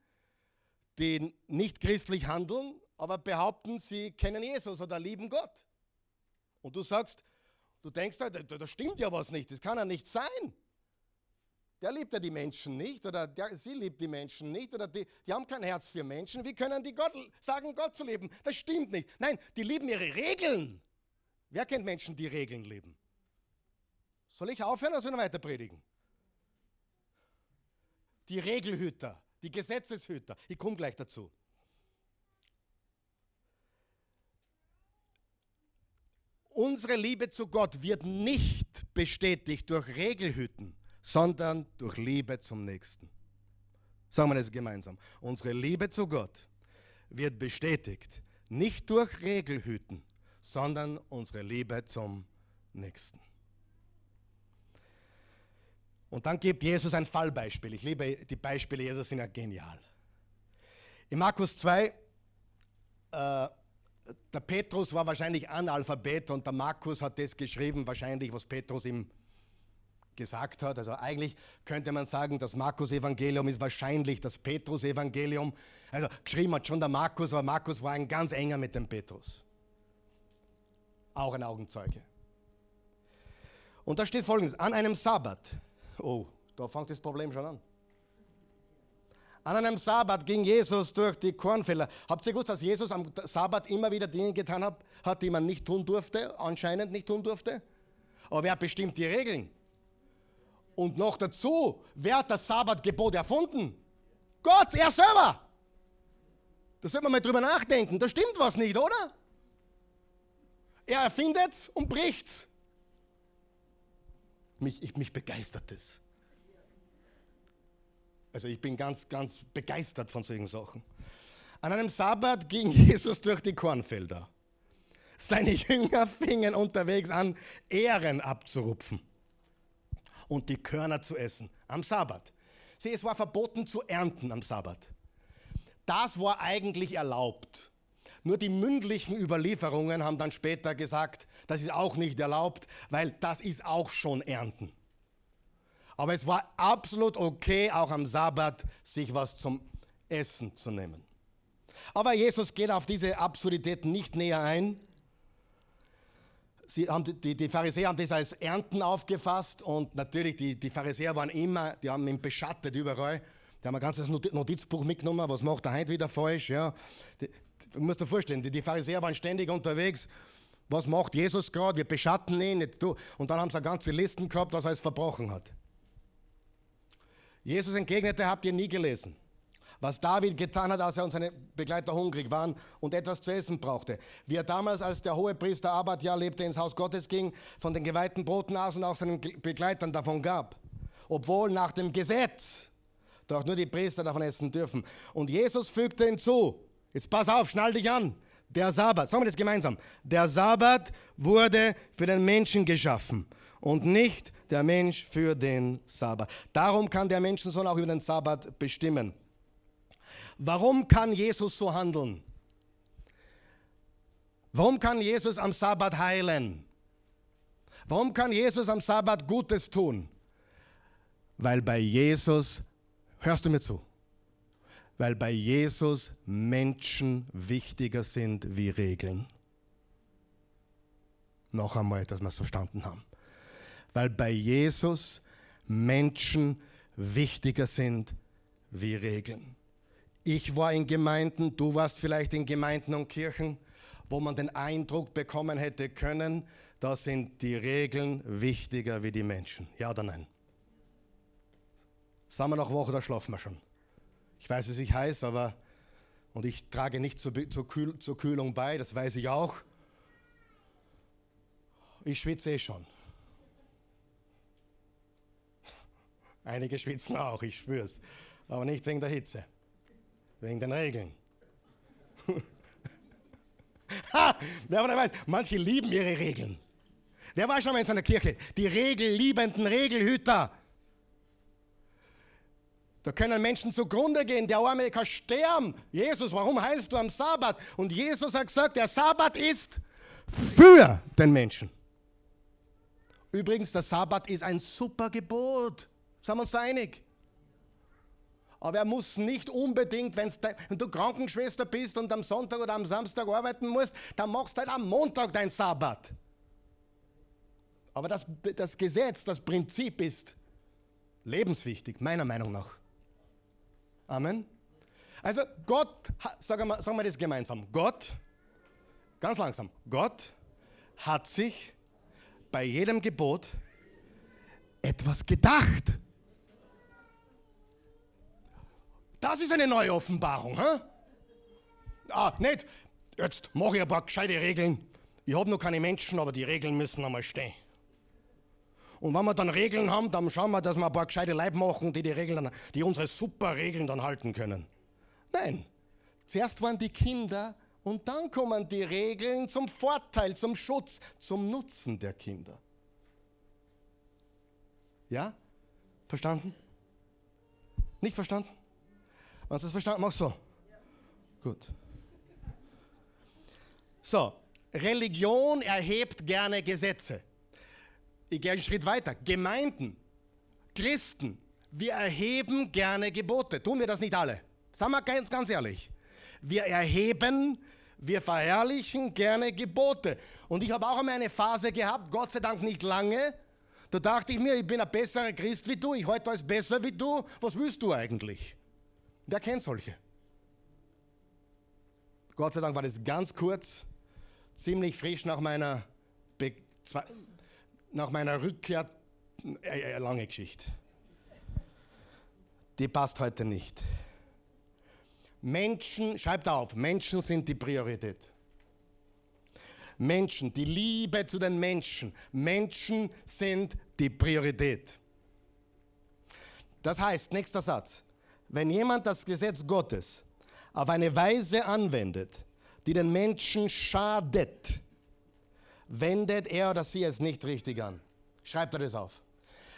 A: die nicht christlich handeln, aber behaupten, sie kennen Jesus oder lieben Gott. Und du sagst, du denkst, da, da stimmt ja was nicht, das kann ja nicht sein. Der liebt ja die Menschen nicht oder der, sie liebt die Menschen nicht oder die, die haben kein Herz für Menschen. Wie können die Gott, sagen, Gott zu lieben? Das stimmt nicht. Nein, die lieben ihre Regeln. Wer kennt Menschen, die Regeln leben? Soll ich aufhören oder soll ich weiter predigen? Die Regelhüter, die Gesetzeshüter. Ich komme gleich dazu. Unsere Liebe zu Gott wird nicht bestätigt durch Regelhüten, sondern durch Liebe zum Nächsten. Sagen wir das gemeinsam. Unsere Liebe zu Gott wird bestätigt nicht durch Regelhüten, sondern unsere Liebe zum Nächsten. Und dann gibt Jesus ein Fallbeispiel. Ich liebe die Beispiele Jesus, sind ja genial. In Markus 2, äh, der Petrus war wahrscheinlich Analphabet und der Markus hat das geschrieben, wahrscheinlich, was Petrus ihm gesagt hat. Also eigentlich könnte man sagen, das Markus-Evangelium ist wahrscheinlich das Petrus-Evangelium. Also geschrieben hat schon der Markus, aber Markus war ein ganz enger mit dem Petrus auch ein Augenzeuge. Und da steht folgendes, an einem Sabbat, oh, da fängt das Problem schon an. An einem Sabbat ging Jesus durch die Kornfelder. Habt ihr gewusst, dass Jesus am Sabbat immer wieder Dinge getan hat, die man nicht tun durfte, anscheinend nicht tun durfte? Aber wer bestimmt die Regeln? Und noch dazu, wer hat das Sabbatgebot erfunden? Gott, er selber. Da sollte man mal drüber nachdenken. Da stimmt was nicht, oder? Er erfindet es und bricht es. Mich, ich, mich begeistert es. Also ich bin ganz, ganz begeistert von solchen Sachen. An einem Sabbat ging Jesus durch die Kornfelder. Seine Jünger fingen unterwegs an, Ähren abzurupfen und die Körner zu essen am Sabbat. Sieh, es war verboten zu ernten am Sabbat. Das war eigentlich erlaubt. Nur die mündlichen Überlieferungen haben dann später gesagt, das ist auch nicht erlaubt, weil das ist auch schon Ernten. Aber es war absolut okay, auch am Sabbat sich was zum Essen zu nehmen. Aber Jesus geht auf diese Absurdität nicht näher ein. Sie haben, die, die Pharisäer haben das als Ernten aufgefasst und natürlich, die, die Pharisäer waren immer, die haben ihn beschattet überall. Die haben ein ganzes Notizbuch mitgenommen, was macht er heute wieder falsch. Ja. Die, du musst dir vorstellen, die, die Pharisäer waren ständig unterwegs. Was macht Jesus gerade? Wir beschatten ihn. Und dann haben sie eine ganze Listen gehabt, was er alles verbrochen hat. Jesus entgegnete, habt ihr nie gelesen was David getan hat, als er und seine Begleiter hungrig waren und etwas zu essen brauchte. Wie er damals, als der hohe Priester Abadja lebte, ins Haus Gottes ging, von den geweihten Broten aß und auch seinen Begleitern davon gab. Obwohl nach dem Gesetz doch nur die Priester davon essen dürfen. Und Jesus fügte hinzu, jetzt pass auf, schnall dich an, der Sabbat, sagen wir das gemeinsam, der Sabbat wurde für den Menschen geschaffen und nicht der Mensch für den Sabbat. Darum kann der Menschensohn auch über den Sabbat bestimmen. Warum kann Jesus so handeln? Warum kann Jesus am Sabbat heilen? Warum kann Jesus am Sabbat Gutes tun? Weil bei Jesus, hörst du mir zu, weil bei Jesus Menschen wichtiger sind wie Regeln. Noch einmal, dass wir es verstanden haben. Weil bei Jesus Menschen wichtiger sind wie Regeln. Ich war in Gemeinden, du warst vielleicht in Gemeinden und Kirchen, wo man den Eindruck bekommen hätte können, da sind die Regeln wichtiger wie die Menschen. Ja oder nein? Sagen wir noch Woche, da schlafen wir schon. Ich weiß, es ist heiß, aber und ich trage nicht zur, zur, Kühl, zur Kühlung bei, das weiß ich auch. Ich schwitze eh schon. Einige schwitzen auch, ich spür's. Aber nicht wegen der Hitze. Wegen den Regeln. ha, wer weiß, manche lieben ihre Regeln. Wer war schon mal in so einer Kirche? Die regelliebenden Regelhüter. Da können Menschen zugrunde gehen, der Arme kann sterben. Jesus, warum heilst du am Sabbat? Und Jesus hat gesagt, der Sabbat ist für den Menschen. Übrigens, der Sabbat ist ein super Gebot. Sind wir uns da einig? Aber er muss nicht unbedingt, wenn du Krankenschwester bist und am Sonntag oder am Samstag arbeiten musst, dann machst du halt am Montag dein Sabbat. Aber das, das Gesetz, das Prinzip ist lebenswichtig, meiner Meinung nach. Amen. Also Gott, sagen wir, sagen wir das gemeinsam, Gott, ganz langsam, Gott hat sich bei jedem Gebot etwas gedacht. Das ist eine neue Offenbarung. Hä? Ah, nicht, jetzt mache ich ein paar gescheite Regeln. Ich habe noch keine Menschen, aber die Regeln müssen einmal stehen. Und wenn wir dann Regeln haben, dann schauen wir, dass wir ein paar gescheite Leib machen, die die Regeln, die unsere super Regeln dann halten können. Nein, zuerst waren die Kinder und dann kommen die Regeln zum Vorteil, zum Schutz, zum Nutzen der Kinder. Ja? Verstanden? Nicht verstanden? Hast du das verstanden? Mach so. Gut. So, Religion erhebt gerne Gesetze. Ich gehe einen Schritt weiter. Gemeinden, Christen, wir erheben gerne Gebote. Tun wir das nicht alle? Sagen wir ganz, ganz ehrlich. Wir erheben, wir verherrlichen gerne Gebote. Und ich habe auch einmal eine Phase gehabt, Gott sei Dank nicht lange. Da dachte ich mir, ich bin ein besserer Christ wie du, ich halte alles besser wie du. Was willst du eigentlich? Wer kennt solche? Gott sei Dank war das ganz kurz, ziemlich frisch nach meiner, Be nach meiner Rückkehr. Äh, äh, lange Geschichte. Die passt heute nicht. Menschen, schreibt auf, Menschen sind die Priorität. Menschen, die Liebe zu den Menschen. Menschen sind die Priorität. Das heißt, nächster Satz, wenn jemand das Gesetz Gottes auf eine Weise anwendet, die den Menschen schadet, wendet er oder sie es nicht richtig an. Schreibt er das auf.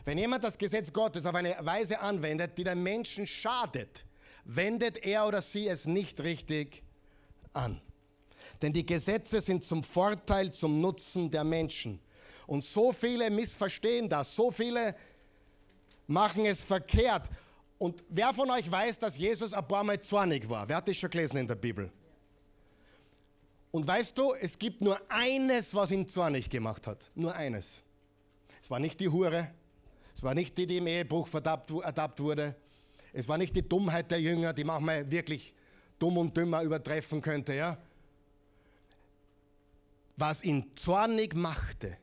A: Wenn jemand das Gesetz Gottes auf eine Weise anwendet, die den Menschen schadet, wendet er oder sie es nicht richtig an. Denn die Gesetze sind zum Vorteil, zum Nutzen der Menschen. Und so viele missverstehen das, so viele machen es verkehrt. Und wer von euch weiß, dass Jesus ein paar Mal zornig war? Wer hat das schon gelesen in der Bibel? Und weißt du, es gibt nur eines, was ihn zornig gemacht hat. Nur eines. Es war nicht die Hure. Es war nicht die, die im Ehebruch ertappt wurde. Es war nicht die Dummheit der Jünger, die manchmal wirklich dumm und dümmer übertreffen könnte. Ja? Was ihn zornig machte,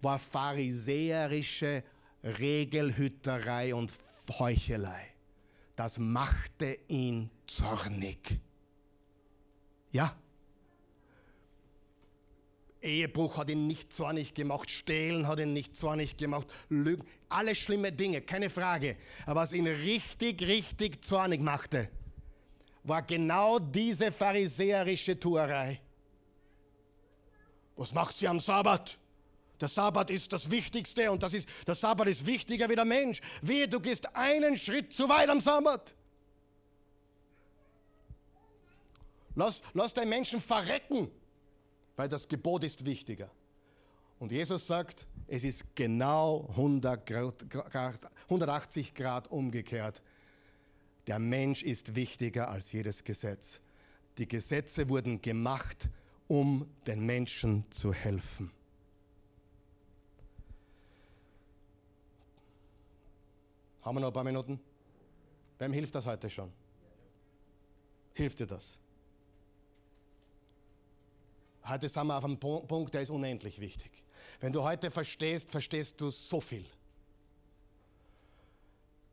A: war pharisäerische Regelhüterei und Heuchelei. Das machte ihn zornig. Ja. Ehebruch hat ihn nicht zornig gemacht, Stehlen hat ihn nicht zornig gemacht, Lügen, alle schlimme Dinge, keine Frage. Aber was ihn richtig, richtig zornig machte, war genau diese pharisäerische Tuerei. Was macht sie am Sabbat? Der Sabbat ist das Wichtigste und das ist, der Sabbat ist wichtiger wie der Mensch. Wehe, du gehst einen Schritt zu weit am Sabbat. Lass, lass den Menschen verrecken weil das Gebot ist wichtiger. Und Jesus sagt, es ist genau 100 Grad, 180 Grad umgekehrt. Der Mensch ist wichtiger als jedes Gesetz. Die Gesetze wurden gemacht, um den Menschen zu helfen. Haben wir noch ein paar Minuten? Wem hilft das heute schon? Hilft dir das? Heute sind wir auf einem Punkt, der ist unendlich wichtig. Wenn du heute verstehst, verstehst du so viel.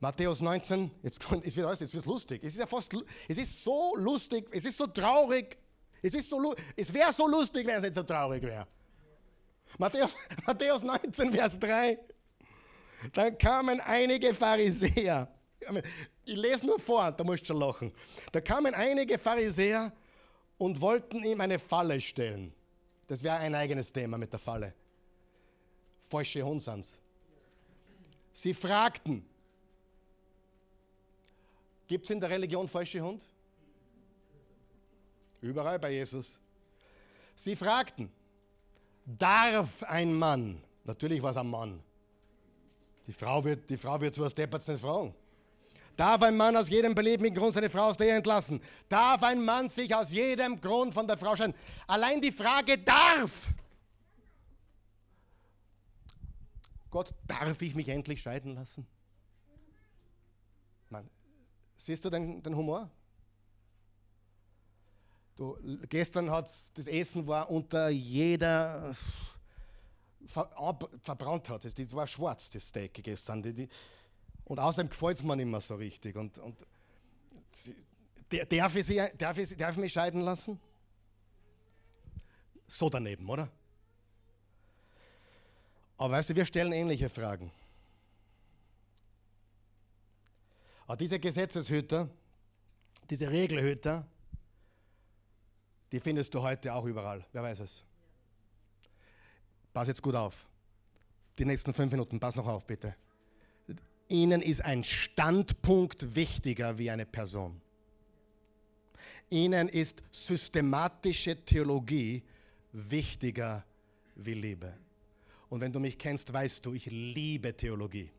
A: Matthäus 19, jetzt, jetzt wird alles, jetzt lustig. Es ist ja fast, es ist so lustig, es ist so traurig. Es, so, es wäre so lustig, wenn es nicht so traurig wäre. Matthäus, Matthäus 19, Vers 3. Dann kamen einige Pharisäer. Ich lese nur vor, da musst du schon lachen. Da kamen einige Pharisäer und wollten ihm eine Falle stellen. Das wäre ein eigenes Thema mit der Falle. Falsche Hundsans. Sie fragten, gibt es in der Religion falsche Hund? Überall bei Jesus. Sie fragten, darf ein Mann, natürlich war es ein Mann, die Frau wird, die Frau wird sowas deppert nicht fragen. Darf ein Mann aus jedem beliebigen Grund seine Frau aus der Ehe entlassen? Darf ein Mann sich aus jedem Grund von der Frau scheiden? Allein die Frage darf. Gott, darf ich mich endlich scheiden lassen? Mann, siehst du den, den Humor? Du, gestern hat das Essen war unter jeder verbrannt hat. Das war schwarz, das Steak gestern. Und außerdem gefällt es mir nicht mehr so richtig. Und, und darf, ich sie, darf, ich, darf ich mich scheiden lassen? So daneben, oder? Aber weißt du, wir stellen ähnliche Fragen. Aber diese Gesetzeshüter, diese Regelhüter, die findest du heute auch überall. Wer weiß es? Pass jetzt gut auf. Die nächsten fünf Minuten, pass noch auf, bitte. Ihnen ist ein Standpunkt wichtiger wie eine Person. Ihnen ist systematische Theologie wichtiger wie Liebe. Und wenn du mich kennst, weißt du, ich liebe Theologie.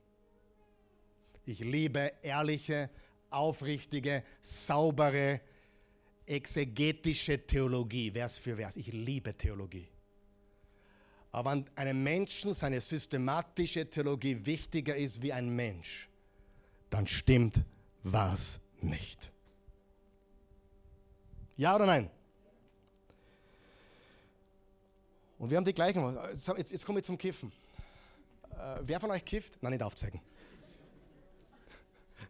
A: Ich liebe ehrliche, aufrichtige, saubere, exegetische Theologie, Vers für Vers. Ich liebe Theologie. Aber wenn einem Menschen seine systematische Theologie wichtiger ist wie ein Mensch, dann stimmt was nicht. Ja oder nein? Und wir haben die gleichen. Jetzt, jetzt komme ich zum Kiffen. Äh, wer von euch kifft? Nein, nicht aufzeigen.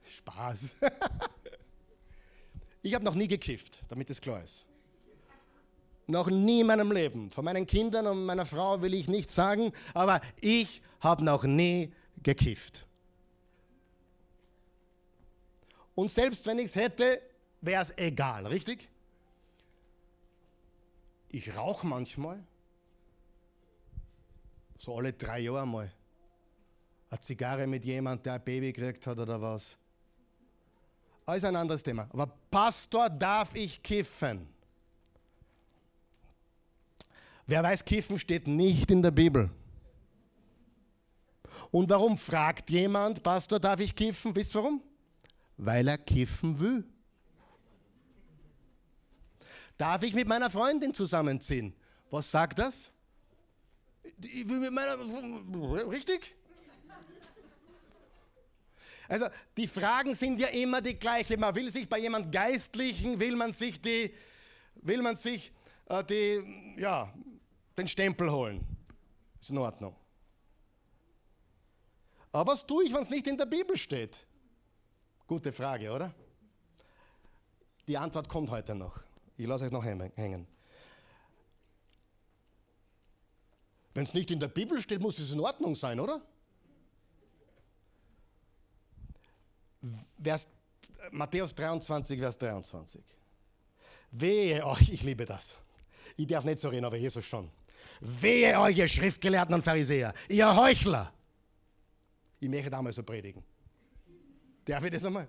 A: Spaß. ich habe noch nie gekifft, damit es klar ist. Noch nie in meinem Leben. Von meinen Kindern und meiner Frau will ich nichts sagen, aber ich habe noch nie gekifft. Und selbst wenn ich es hätte, wäre es egal, richtig? Ich rauche manchmal, so alle drei Jahre mal, eine Zigarre mit jemandem, der ein Baby gekriegt hat oder was. Alles ein anderes Thema. Aber Pastor, darf ich kiffen? Wer weiß, Kiffen steht nicht in der Bibel. Und warum fragt jemand, Pastor, darf ich kiffen? Wisst ihr warum? Weil er kiffen will. Darf ich mit meiner Freundin zusammenziehen? Was sagt das? Ich will mit meiner. Richtig? Also die Fragen sind ja immer die gleichen. Man will sich bei jemand Geistlichen, will man sich die, will man sich äh, die, ja, den Stempel holen. Ist in Ordnung. Aber was tue ich, wenn es nicht in der Bibel steht? Gute Frage, oder? Die Antwort kommt heute noch. Ich lasse euch noch hängen. Wenn es nicht in der Bibel steht, muss es in Ordnung sein, oder? Vers, Matthäus 23, Vers 23. Wehe euch, ich liebe das. Ich darf nicht so reden, aber Jesus schon. Wehe euch, ihr Schriftgelehrten und Pharisäer, ihr Heuchler. Ich möchte damals so predigen. Darf ich das einmal?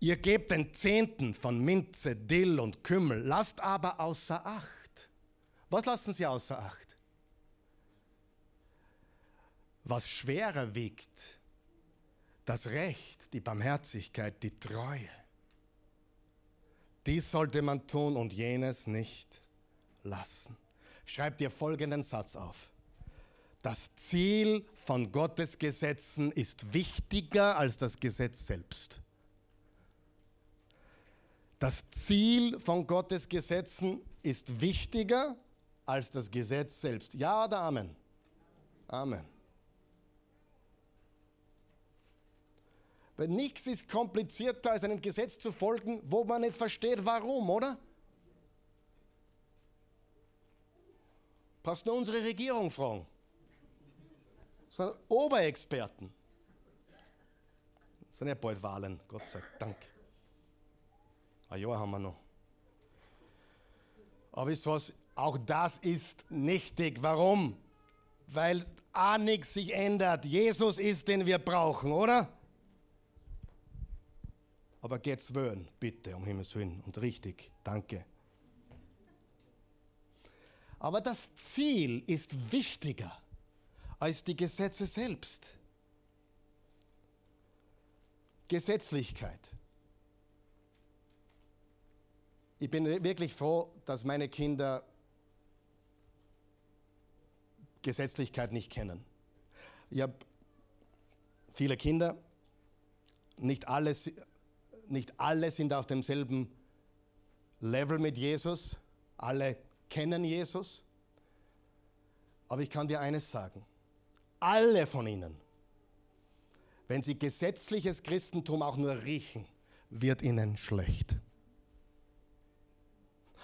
A: Ihr gebt den Zehnten von Minze, Dill und Kümmel, lasst aber außer Acht. Was lassen Sie außer Acht? Was schwerer wiegt, das Recht, die Barmherzigkeit, die Treue. Dies sollte man tun und jenes nicht lassen. Schreib dir folgenden Satz auf. Das Ziel von Gottes Gesetzen ist wichtiger als das Gesetz selbst. Das Ziel von Gottes Gesetzen ist wichtiger als das Gesetz selbst. Ja oder Amen? Amen. Weil nichts ist komplizierter, als einem Gesetz zu folgen, wo man nicht versteht, warum, oder? Passt nur unsere Regierung fragen. Sind Oberexperten. Das sind ja bald Wahlen, Gott sei Dank. Ein Jahr haben wir noch. Aber wisst was? Auch das ist nichtig. Warum? Weil auch nichts sich ändert. Jesus ist, den wir brauchen, oder? Aber geht's wollen, bitte, um Himmels Willen. Und richtig, danke. Aber das Ziel ist wichtiger als die Gesetze selbst. Gesetzlichkeit. Ich bin wirklich froh, dass meine Kinder Gesetzlichkeit nicht kennen. Ich habe viele Kinder, nicht alle nicht alle sind auf demselben Level mit Jesus, alle kennen Jesus. Aber ich kann dir eines sagen, alle von ihnen, wenn sie gesetzliches Christentum auch nur riechen, wird ihnen schlecht.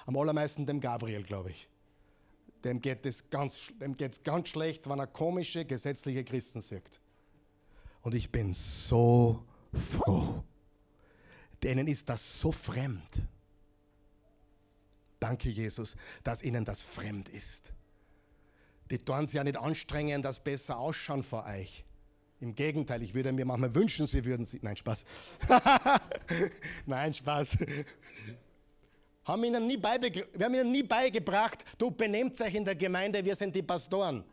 A: Am allermeisten dem Gabriel, glaube ich. Dem geht es ganz, dem geht's ganz schlecht, wenn er komische gesetzliche Christen sieht. Und ich bin so froh, denen ist das so fremd. Danke, Jesus, dass ihnen das fremd ist. Die tun sich ja nicht anstrengen, dass besser ausschauen vor euch. Im Gegenteil, ich würde mir manchmal wünschen, sie würden sie. Nein, Spaß. Nein, Spaß. Haben ihnen nie wir haben ihnen nie beigebracht, du benehmt euch in der Gemeinde, wir sind die Pastoren.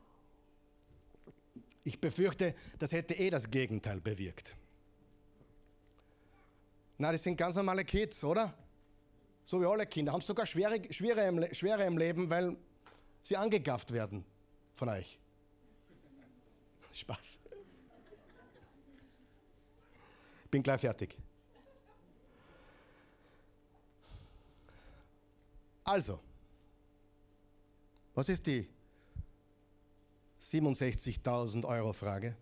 A: Ich befürchte, das hätte eh das Gegenteil bewirkt. Na, das sind ganz normale Kids, oder? So wie alle Kinder. Haben sogar schwere, schwere, im, schwere im Leben, weil sie angegafft werden von euch. Spaß. Bin gleich fertig. Also, was ist die 67.000 Euro Frage?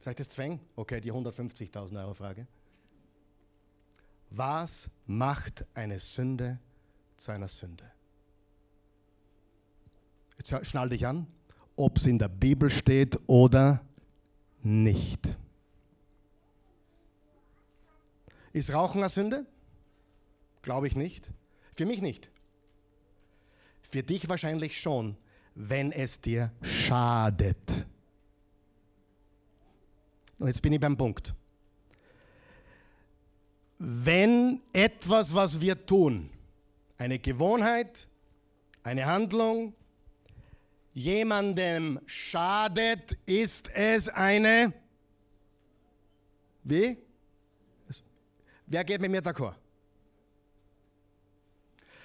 A: Sag ich das Zwang? Okay, die 150.000 Euro Frage. Was macht eine Sünde zu einer Sünde? Jetzt schnall dich an, ob es in der Bibel steht oder nicht. Ist Rauchen eine Sünde? Glaube ich nicht. Für mich nicht. Für dich wahrscheinlich schon, wenn es dir schadet. Und jetzt bin ich beim Punkt. Wenn etwas, was wir tun, eine Gewohnheit, eine Handlung, jemandem schadet, ist es eine. Wie? Wer geht mit mir d'accord?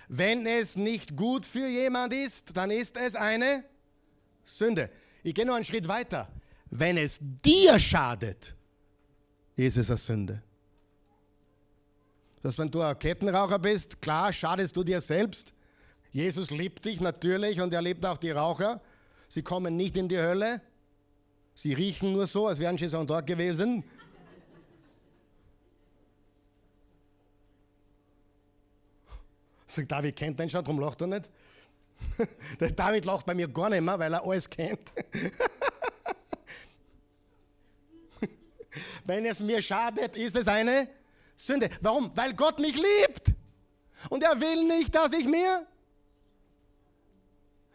A: Wenn es nicht gut für jemand ist, dann ist es eine Sünde. Ich gehe noch einen Schritt weiter. Wenn es dir schadet, ist es eine Sünde. Dass wenn du ein Kettenraucher bist, klar, schadest du dir selbst. Jesus liebt dich natürlich und er liebt auch die Raucher. Sie kommen nicht in die Hölle. Sie riechen nur so, als wären sie schon dort gewesen. Sagt David kennt den schon, darum lacht er nicht. Der David lacht bei mir gar nicht mehr, weil er alles kennt. Wenn es mir schadet, ist es eine Sünde. Warum? Weil Gott mich liebt. Und er will nicht, dass ich mir.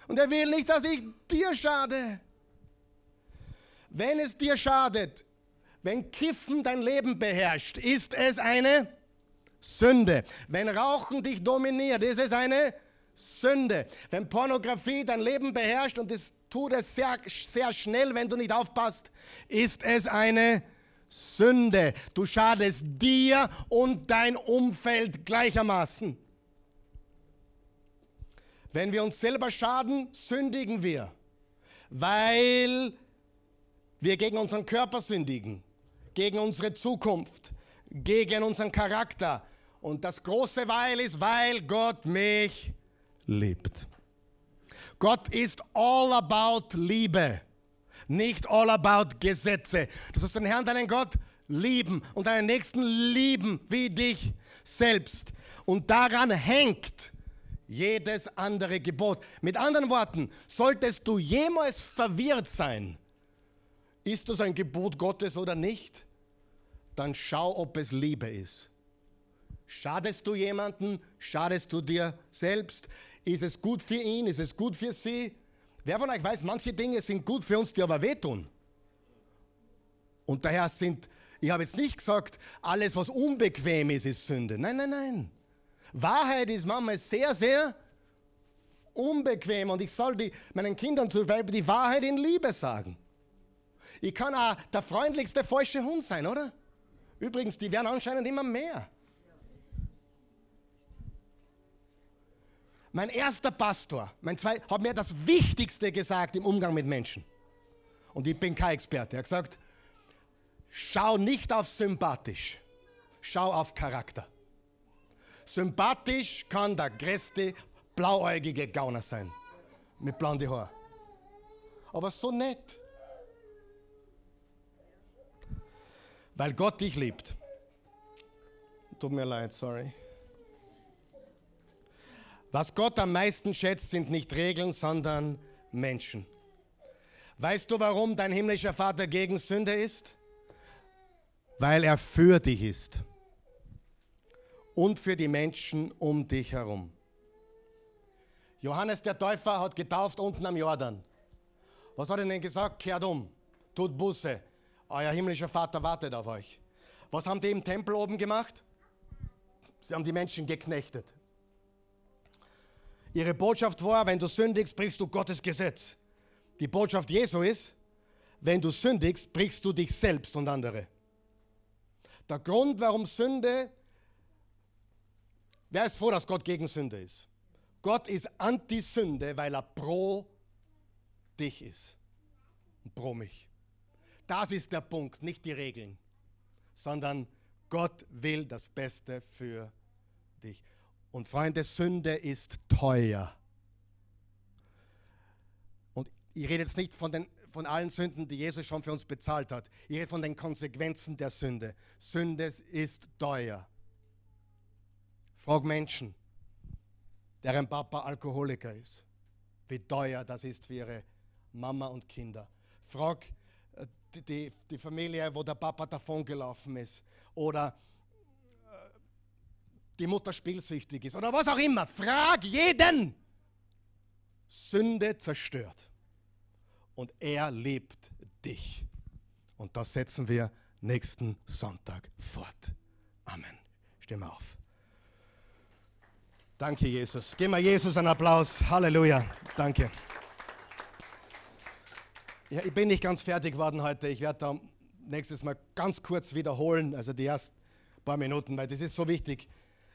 A: Und er will nicht, dass ich dir schade. Wenn es dir schadet, wenn Kiffen dein Leben beherrscht, ist es eine Sünde. Wenn Rauchen dich dominiert, ist es eine Sünde. Wenn Pornografie dein Leben beherrscht und es tut es sehr, sehr schnell, wenn du nicht aufpasst, ist es eine Sünde. Sünde. Du schadest dir und dein Umfeld gleichermaßen. Wenn wir uns selber schaden, sündigen wir, weil wir gegen unseren Körper sündigen, gegen unsere Zukunft, gegen unseren Charakter. Und das große Weil ist, weil Gott mich liebt. Gott ist all about Liebe nicht all about Gesetze. Du sollst den Herrn, deinen Gott, lieben und deinen Nächsten lieben wie dich selbst. Und daran hängt jedes andere Gebot. Mit anderen Worten, solltest du jemals verwirrt sein, ist das ein Gebot Gottes oder nicht, dann schau, ob es Liebe ist. Schadest du jemanden? Schadest du dir selbst? Ist es gut für ihn? Ist es gut für sie? Wer von euch weiß, manche Dinge sind gut für uns, die aber wehtun. Und daher sind, ich habe jetzt nicht gesagt, alles, was unbequem ist, ist Sünde. Nein, nein, nein. Wahrheit ist manchmal sehr, sehr unbequem und ich soll die, meinen Kindern zum Beispiel die Wahrheit in Liebe sagen. Ich kann auch der freundlichste falsche Hund sein, oder? Übrigens, die werden anscheinend immer mehr. Mein erster Pastor, mein zwei, hat mir das Wichtigste gesagt im Umgang mit Menschen. Und ich bin kein Experte. Er hat gesagt, schau nicht auf sympathisch, schau auf Charakter. Sympathisch kann der größte blauäugige Gauner sein, mit blonden Haar. Aber so nett. Weil Gott dich liebt. Tut mir leid, sorry. Was Gott am meisten schätzt, sind nicht Regeln, sondern Menschen. Weißt du, warum dein himmlischer Vater gegen Sünde ist? Weil er für dich ist und für die Menschen um dich herum. Johannes der Täufer hat getauft unten am Jordan. Was hat er denn gesagt? Kehrt um, tut Buße. Euer himmlischer Vater wartet auf euch. Was haben die im Tempel oben gemacht? Sie haben die Menschen geknechtet. Ihre Botschaft war, wenn du sündigst, brichst du Gottes Gesetz. Die Botschaft Jesu ist, wenn du sündigst, brichst du dich selbst und andere. Der Grund, warum Sünde, wer ist froh, dass Gott gegen Sünde ist? Gott ist anti-Sünde, weil er pro dich ist und pro mich. Das ist der Punkt, nicht die Regeln, sondern Gott will das Beste für dich. Und Freunde, Sünde ist teuer. Und ich rede jetzt nicht von, den, von allen Sünden, die Jesus schon für uns bezahlt hat. Ich rede von den Konsequenzen der Sünde. Sünde ist teuer. Frag Menschen, deren Papa Alkoholiker ist, wie teuer das ist für ihre Mama und Kinder. Frag äh, die, die, die Familie, wo der Papa davongelaufen ist oder die Mutter spielsüchtig ist oder was auch immer. Frag jeden. Sünde zerstört. Und er liebt dich. Und das setzen wir nächsten Sonntag fort. Amen. Steh mal auf. Danke, Jesus. Gib mal Jesus einen Applaus. Halleluja. Danke. Ja, ich bin nicht ganz fertig geworden heute. Ich werde da nächstes Mal ganz kurz wiederholen, also die ersten paar Minuten, weil das ist so wichtig.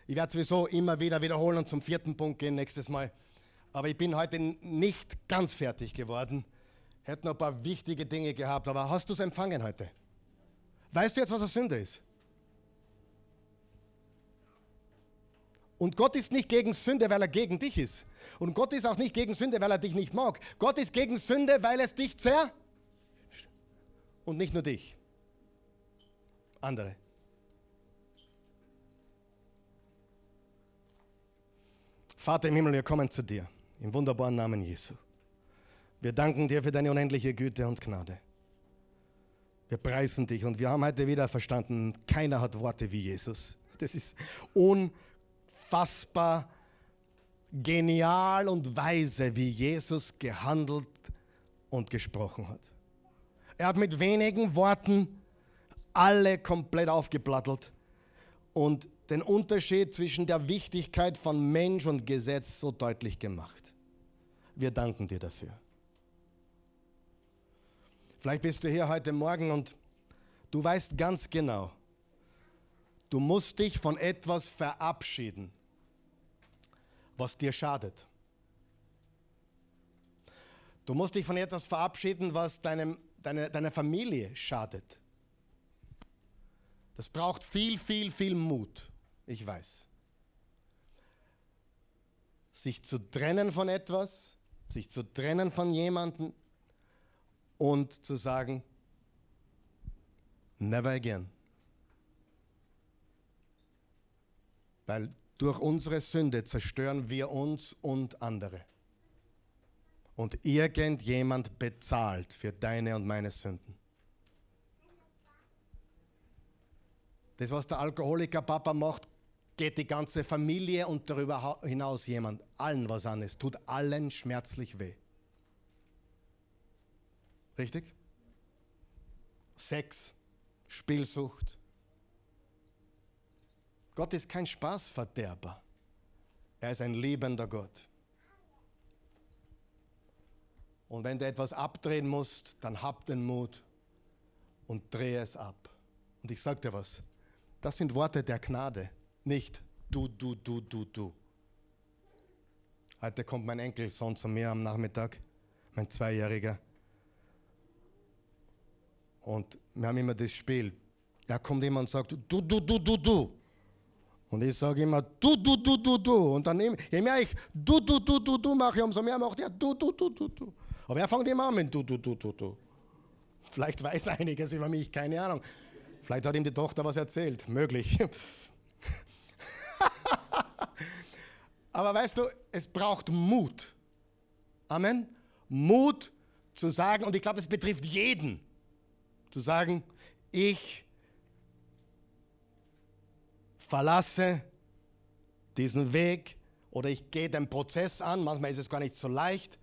A: Ich werde sowieso immer wieder wiederholen und zum vierten Punkt gehen nächstes Mal. Aber ich bin heute nicht ganz fertig geworden. Hätte noch ein paar wichtige Dinge gehabt, aber hast du es empfangen heute? Weißt du jetzt, was eine Sünde ist? Und Gott ist nicht gegen Sünde, weil er gegen dich ist. Und Gott ist auch nicht gegen Sünde, weil er dich nicht mag. Gott ist gegen Sünde, weil es dich zer... Und nicht nur dich. Andere. Vater im Himmel, wir kommen zu dir. Im wunderbaren Namen Jesu. Wir danken dir für deine unendliche Güte und Gnade. Wir preisen dich und wir haben heute wieder verstanden, keiner hat Worte wie Jesus. Das ist unfassbar genial und weise, wie Jesus gehandelt und gesprochen hat. Er hat mit wenigen Worten alle komplett aufgeplattelt und den Unterschied zwischen der Wichtigkeit von Mensch und Gesetz so deutlich gemacht. Wir danken dir dafür. Vielleicht bist du hier heute Morgen und du weißt ganz genau, du musst dich von etwas verabschieden, was dir schadet. Du musst dich von etwas verabschieden, was deinem, deine, deiner Familie schadet. Das braucht viel, viel, viel Mut, ich weiß. Sich zu trennen von etwas, sich zu trennen von jemandem, und zu sagen, never again. Weil durch unsere Sünde zerstören wir uns und andere. Und irgendjemand bezahlt für deine und meine Sünden. Das, was der Alkoholiker Papa macht, geht die ganze Familie und darüber hinaus jemand allen was an. Es tut allen schmerzlich weh. Richtig? Sex, Spielsucht. Gott ist kein Spaßverderber. Er ist ein liebender Gott. Und wenn du etwas abdrehen musst, dann hab den Mut und drehe es ab. Und ich sage dir was, das sind Worte der Gnade, nicht du, du, du, du, du. Heute kommt mein Enkelsohn zu mir am Nachmittag, mein Zweijähriger. Und wir haben immer das Spiel. Er kommt immer und sagt, du, du, du, du, du. Und ich sage immer, du, du, du, du, du. Und dann, je mehr ich du, du, du, du, du mache, umso mehr macht er du, du, du, du, du. Aber er fängt immer an mit du, du, du, du, du. Vielleicht weiß er einiges über mich, keine Ahnung. Vielleicht hat ihm die Tochter was erzählt, möglich. Aber weißt du, es braucht Mut. Amen. Mut zu sagen, und ich glaube, es betrifft jeden. Zu sagen, ich verlasse diesen Weg oder ich gehe den Prozess an. Manchmal ist es gar nicht so leicht.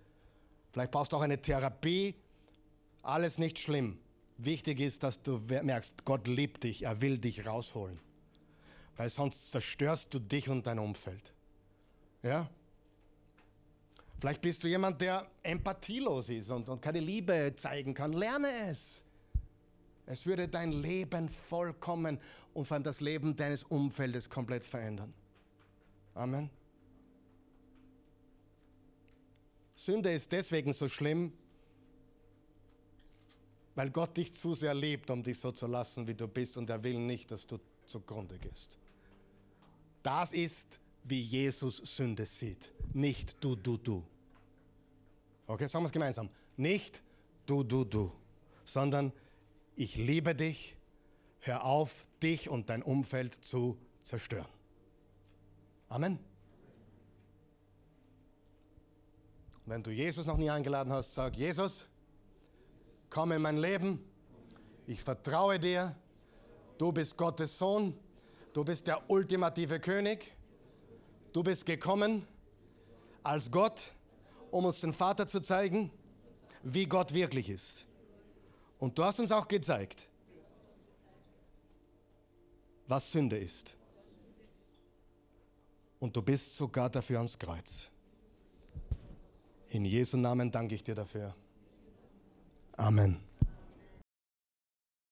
A: Vielleicht brauchst du auch eine Therapie. Alles nicht schlimm. Wichtig ist, dass du merkst, Gott liebt dich, er will dich rausholen. Weil sonst zerstörst du dich und dein Umfeld. Ja? Vielleicht bist du jemand, der empathielos ist und, und keine Liebe zeigen kann. Lerne es. Es würde dein Leben vollkommen und vor allem das Leben deines Umfeldes komplett verändern. Amen. Sünde ist deswegen so schlimm, weil Gott dich zu sehr liebt, um dich so zu lassen, wie du bist, und er will nicht, dass du zugrunde gehst. Das ist, wie Jesus Sünde sieht. Nicht du, du, du. Okay, sagen wir es gemeinsam. Nicht du, du, du, sondern ich liebe dich, hör auf, dich und dein Umfeld zu zerstören. Amen. Wenn du Jesus noch nie eingeladen hast, sag Jesus, komm in mein Leben. Ich vertraue dir. Du bist Gottes Sohn. Du bist der ultimative König. Du bist gekommen als Gott, um uns den Vater zu zeigen, wie Gott wirklich ist. Und du hast uns auch gezeigt, was Sünde ist. Und du bist sogar dafür ans Kreuz. In Jesu Namen danke ich dir dafür. Amen.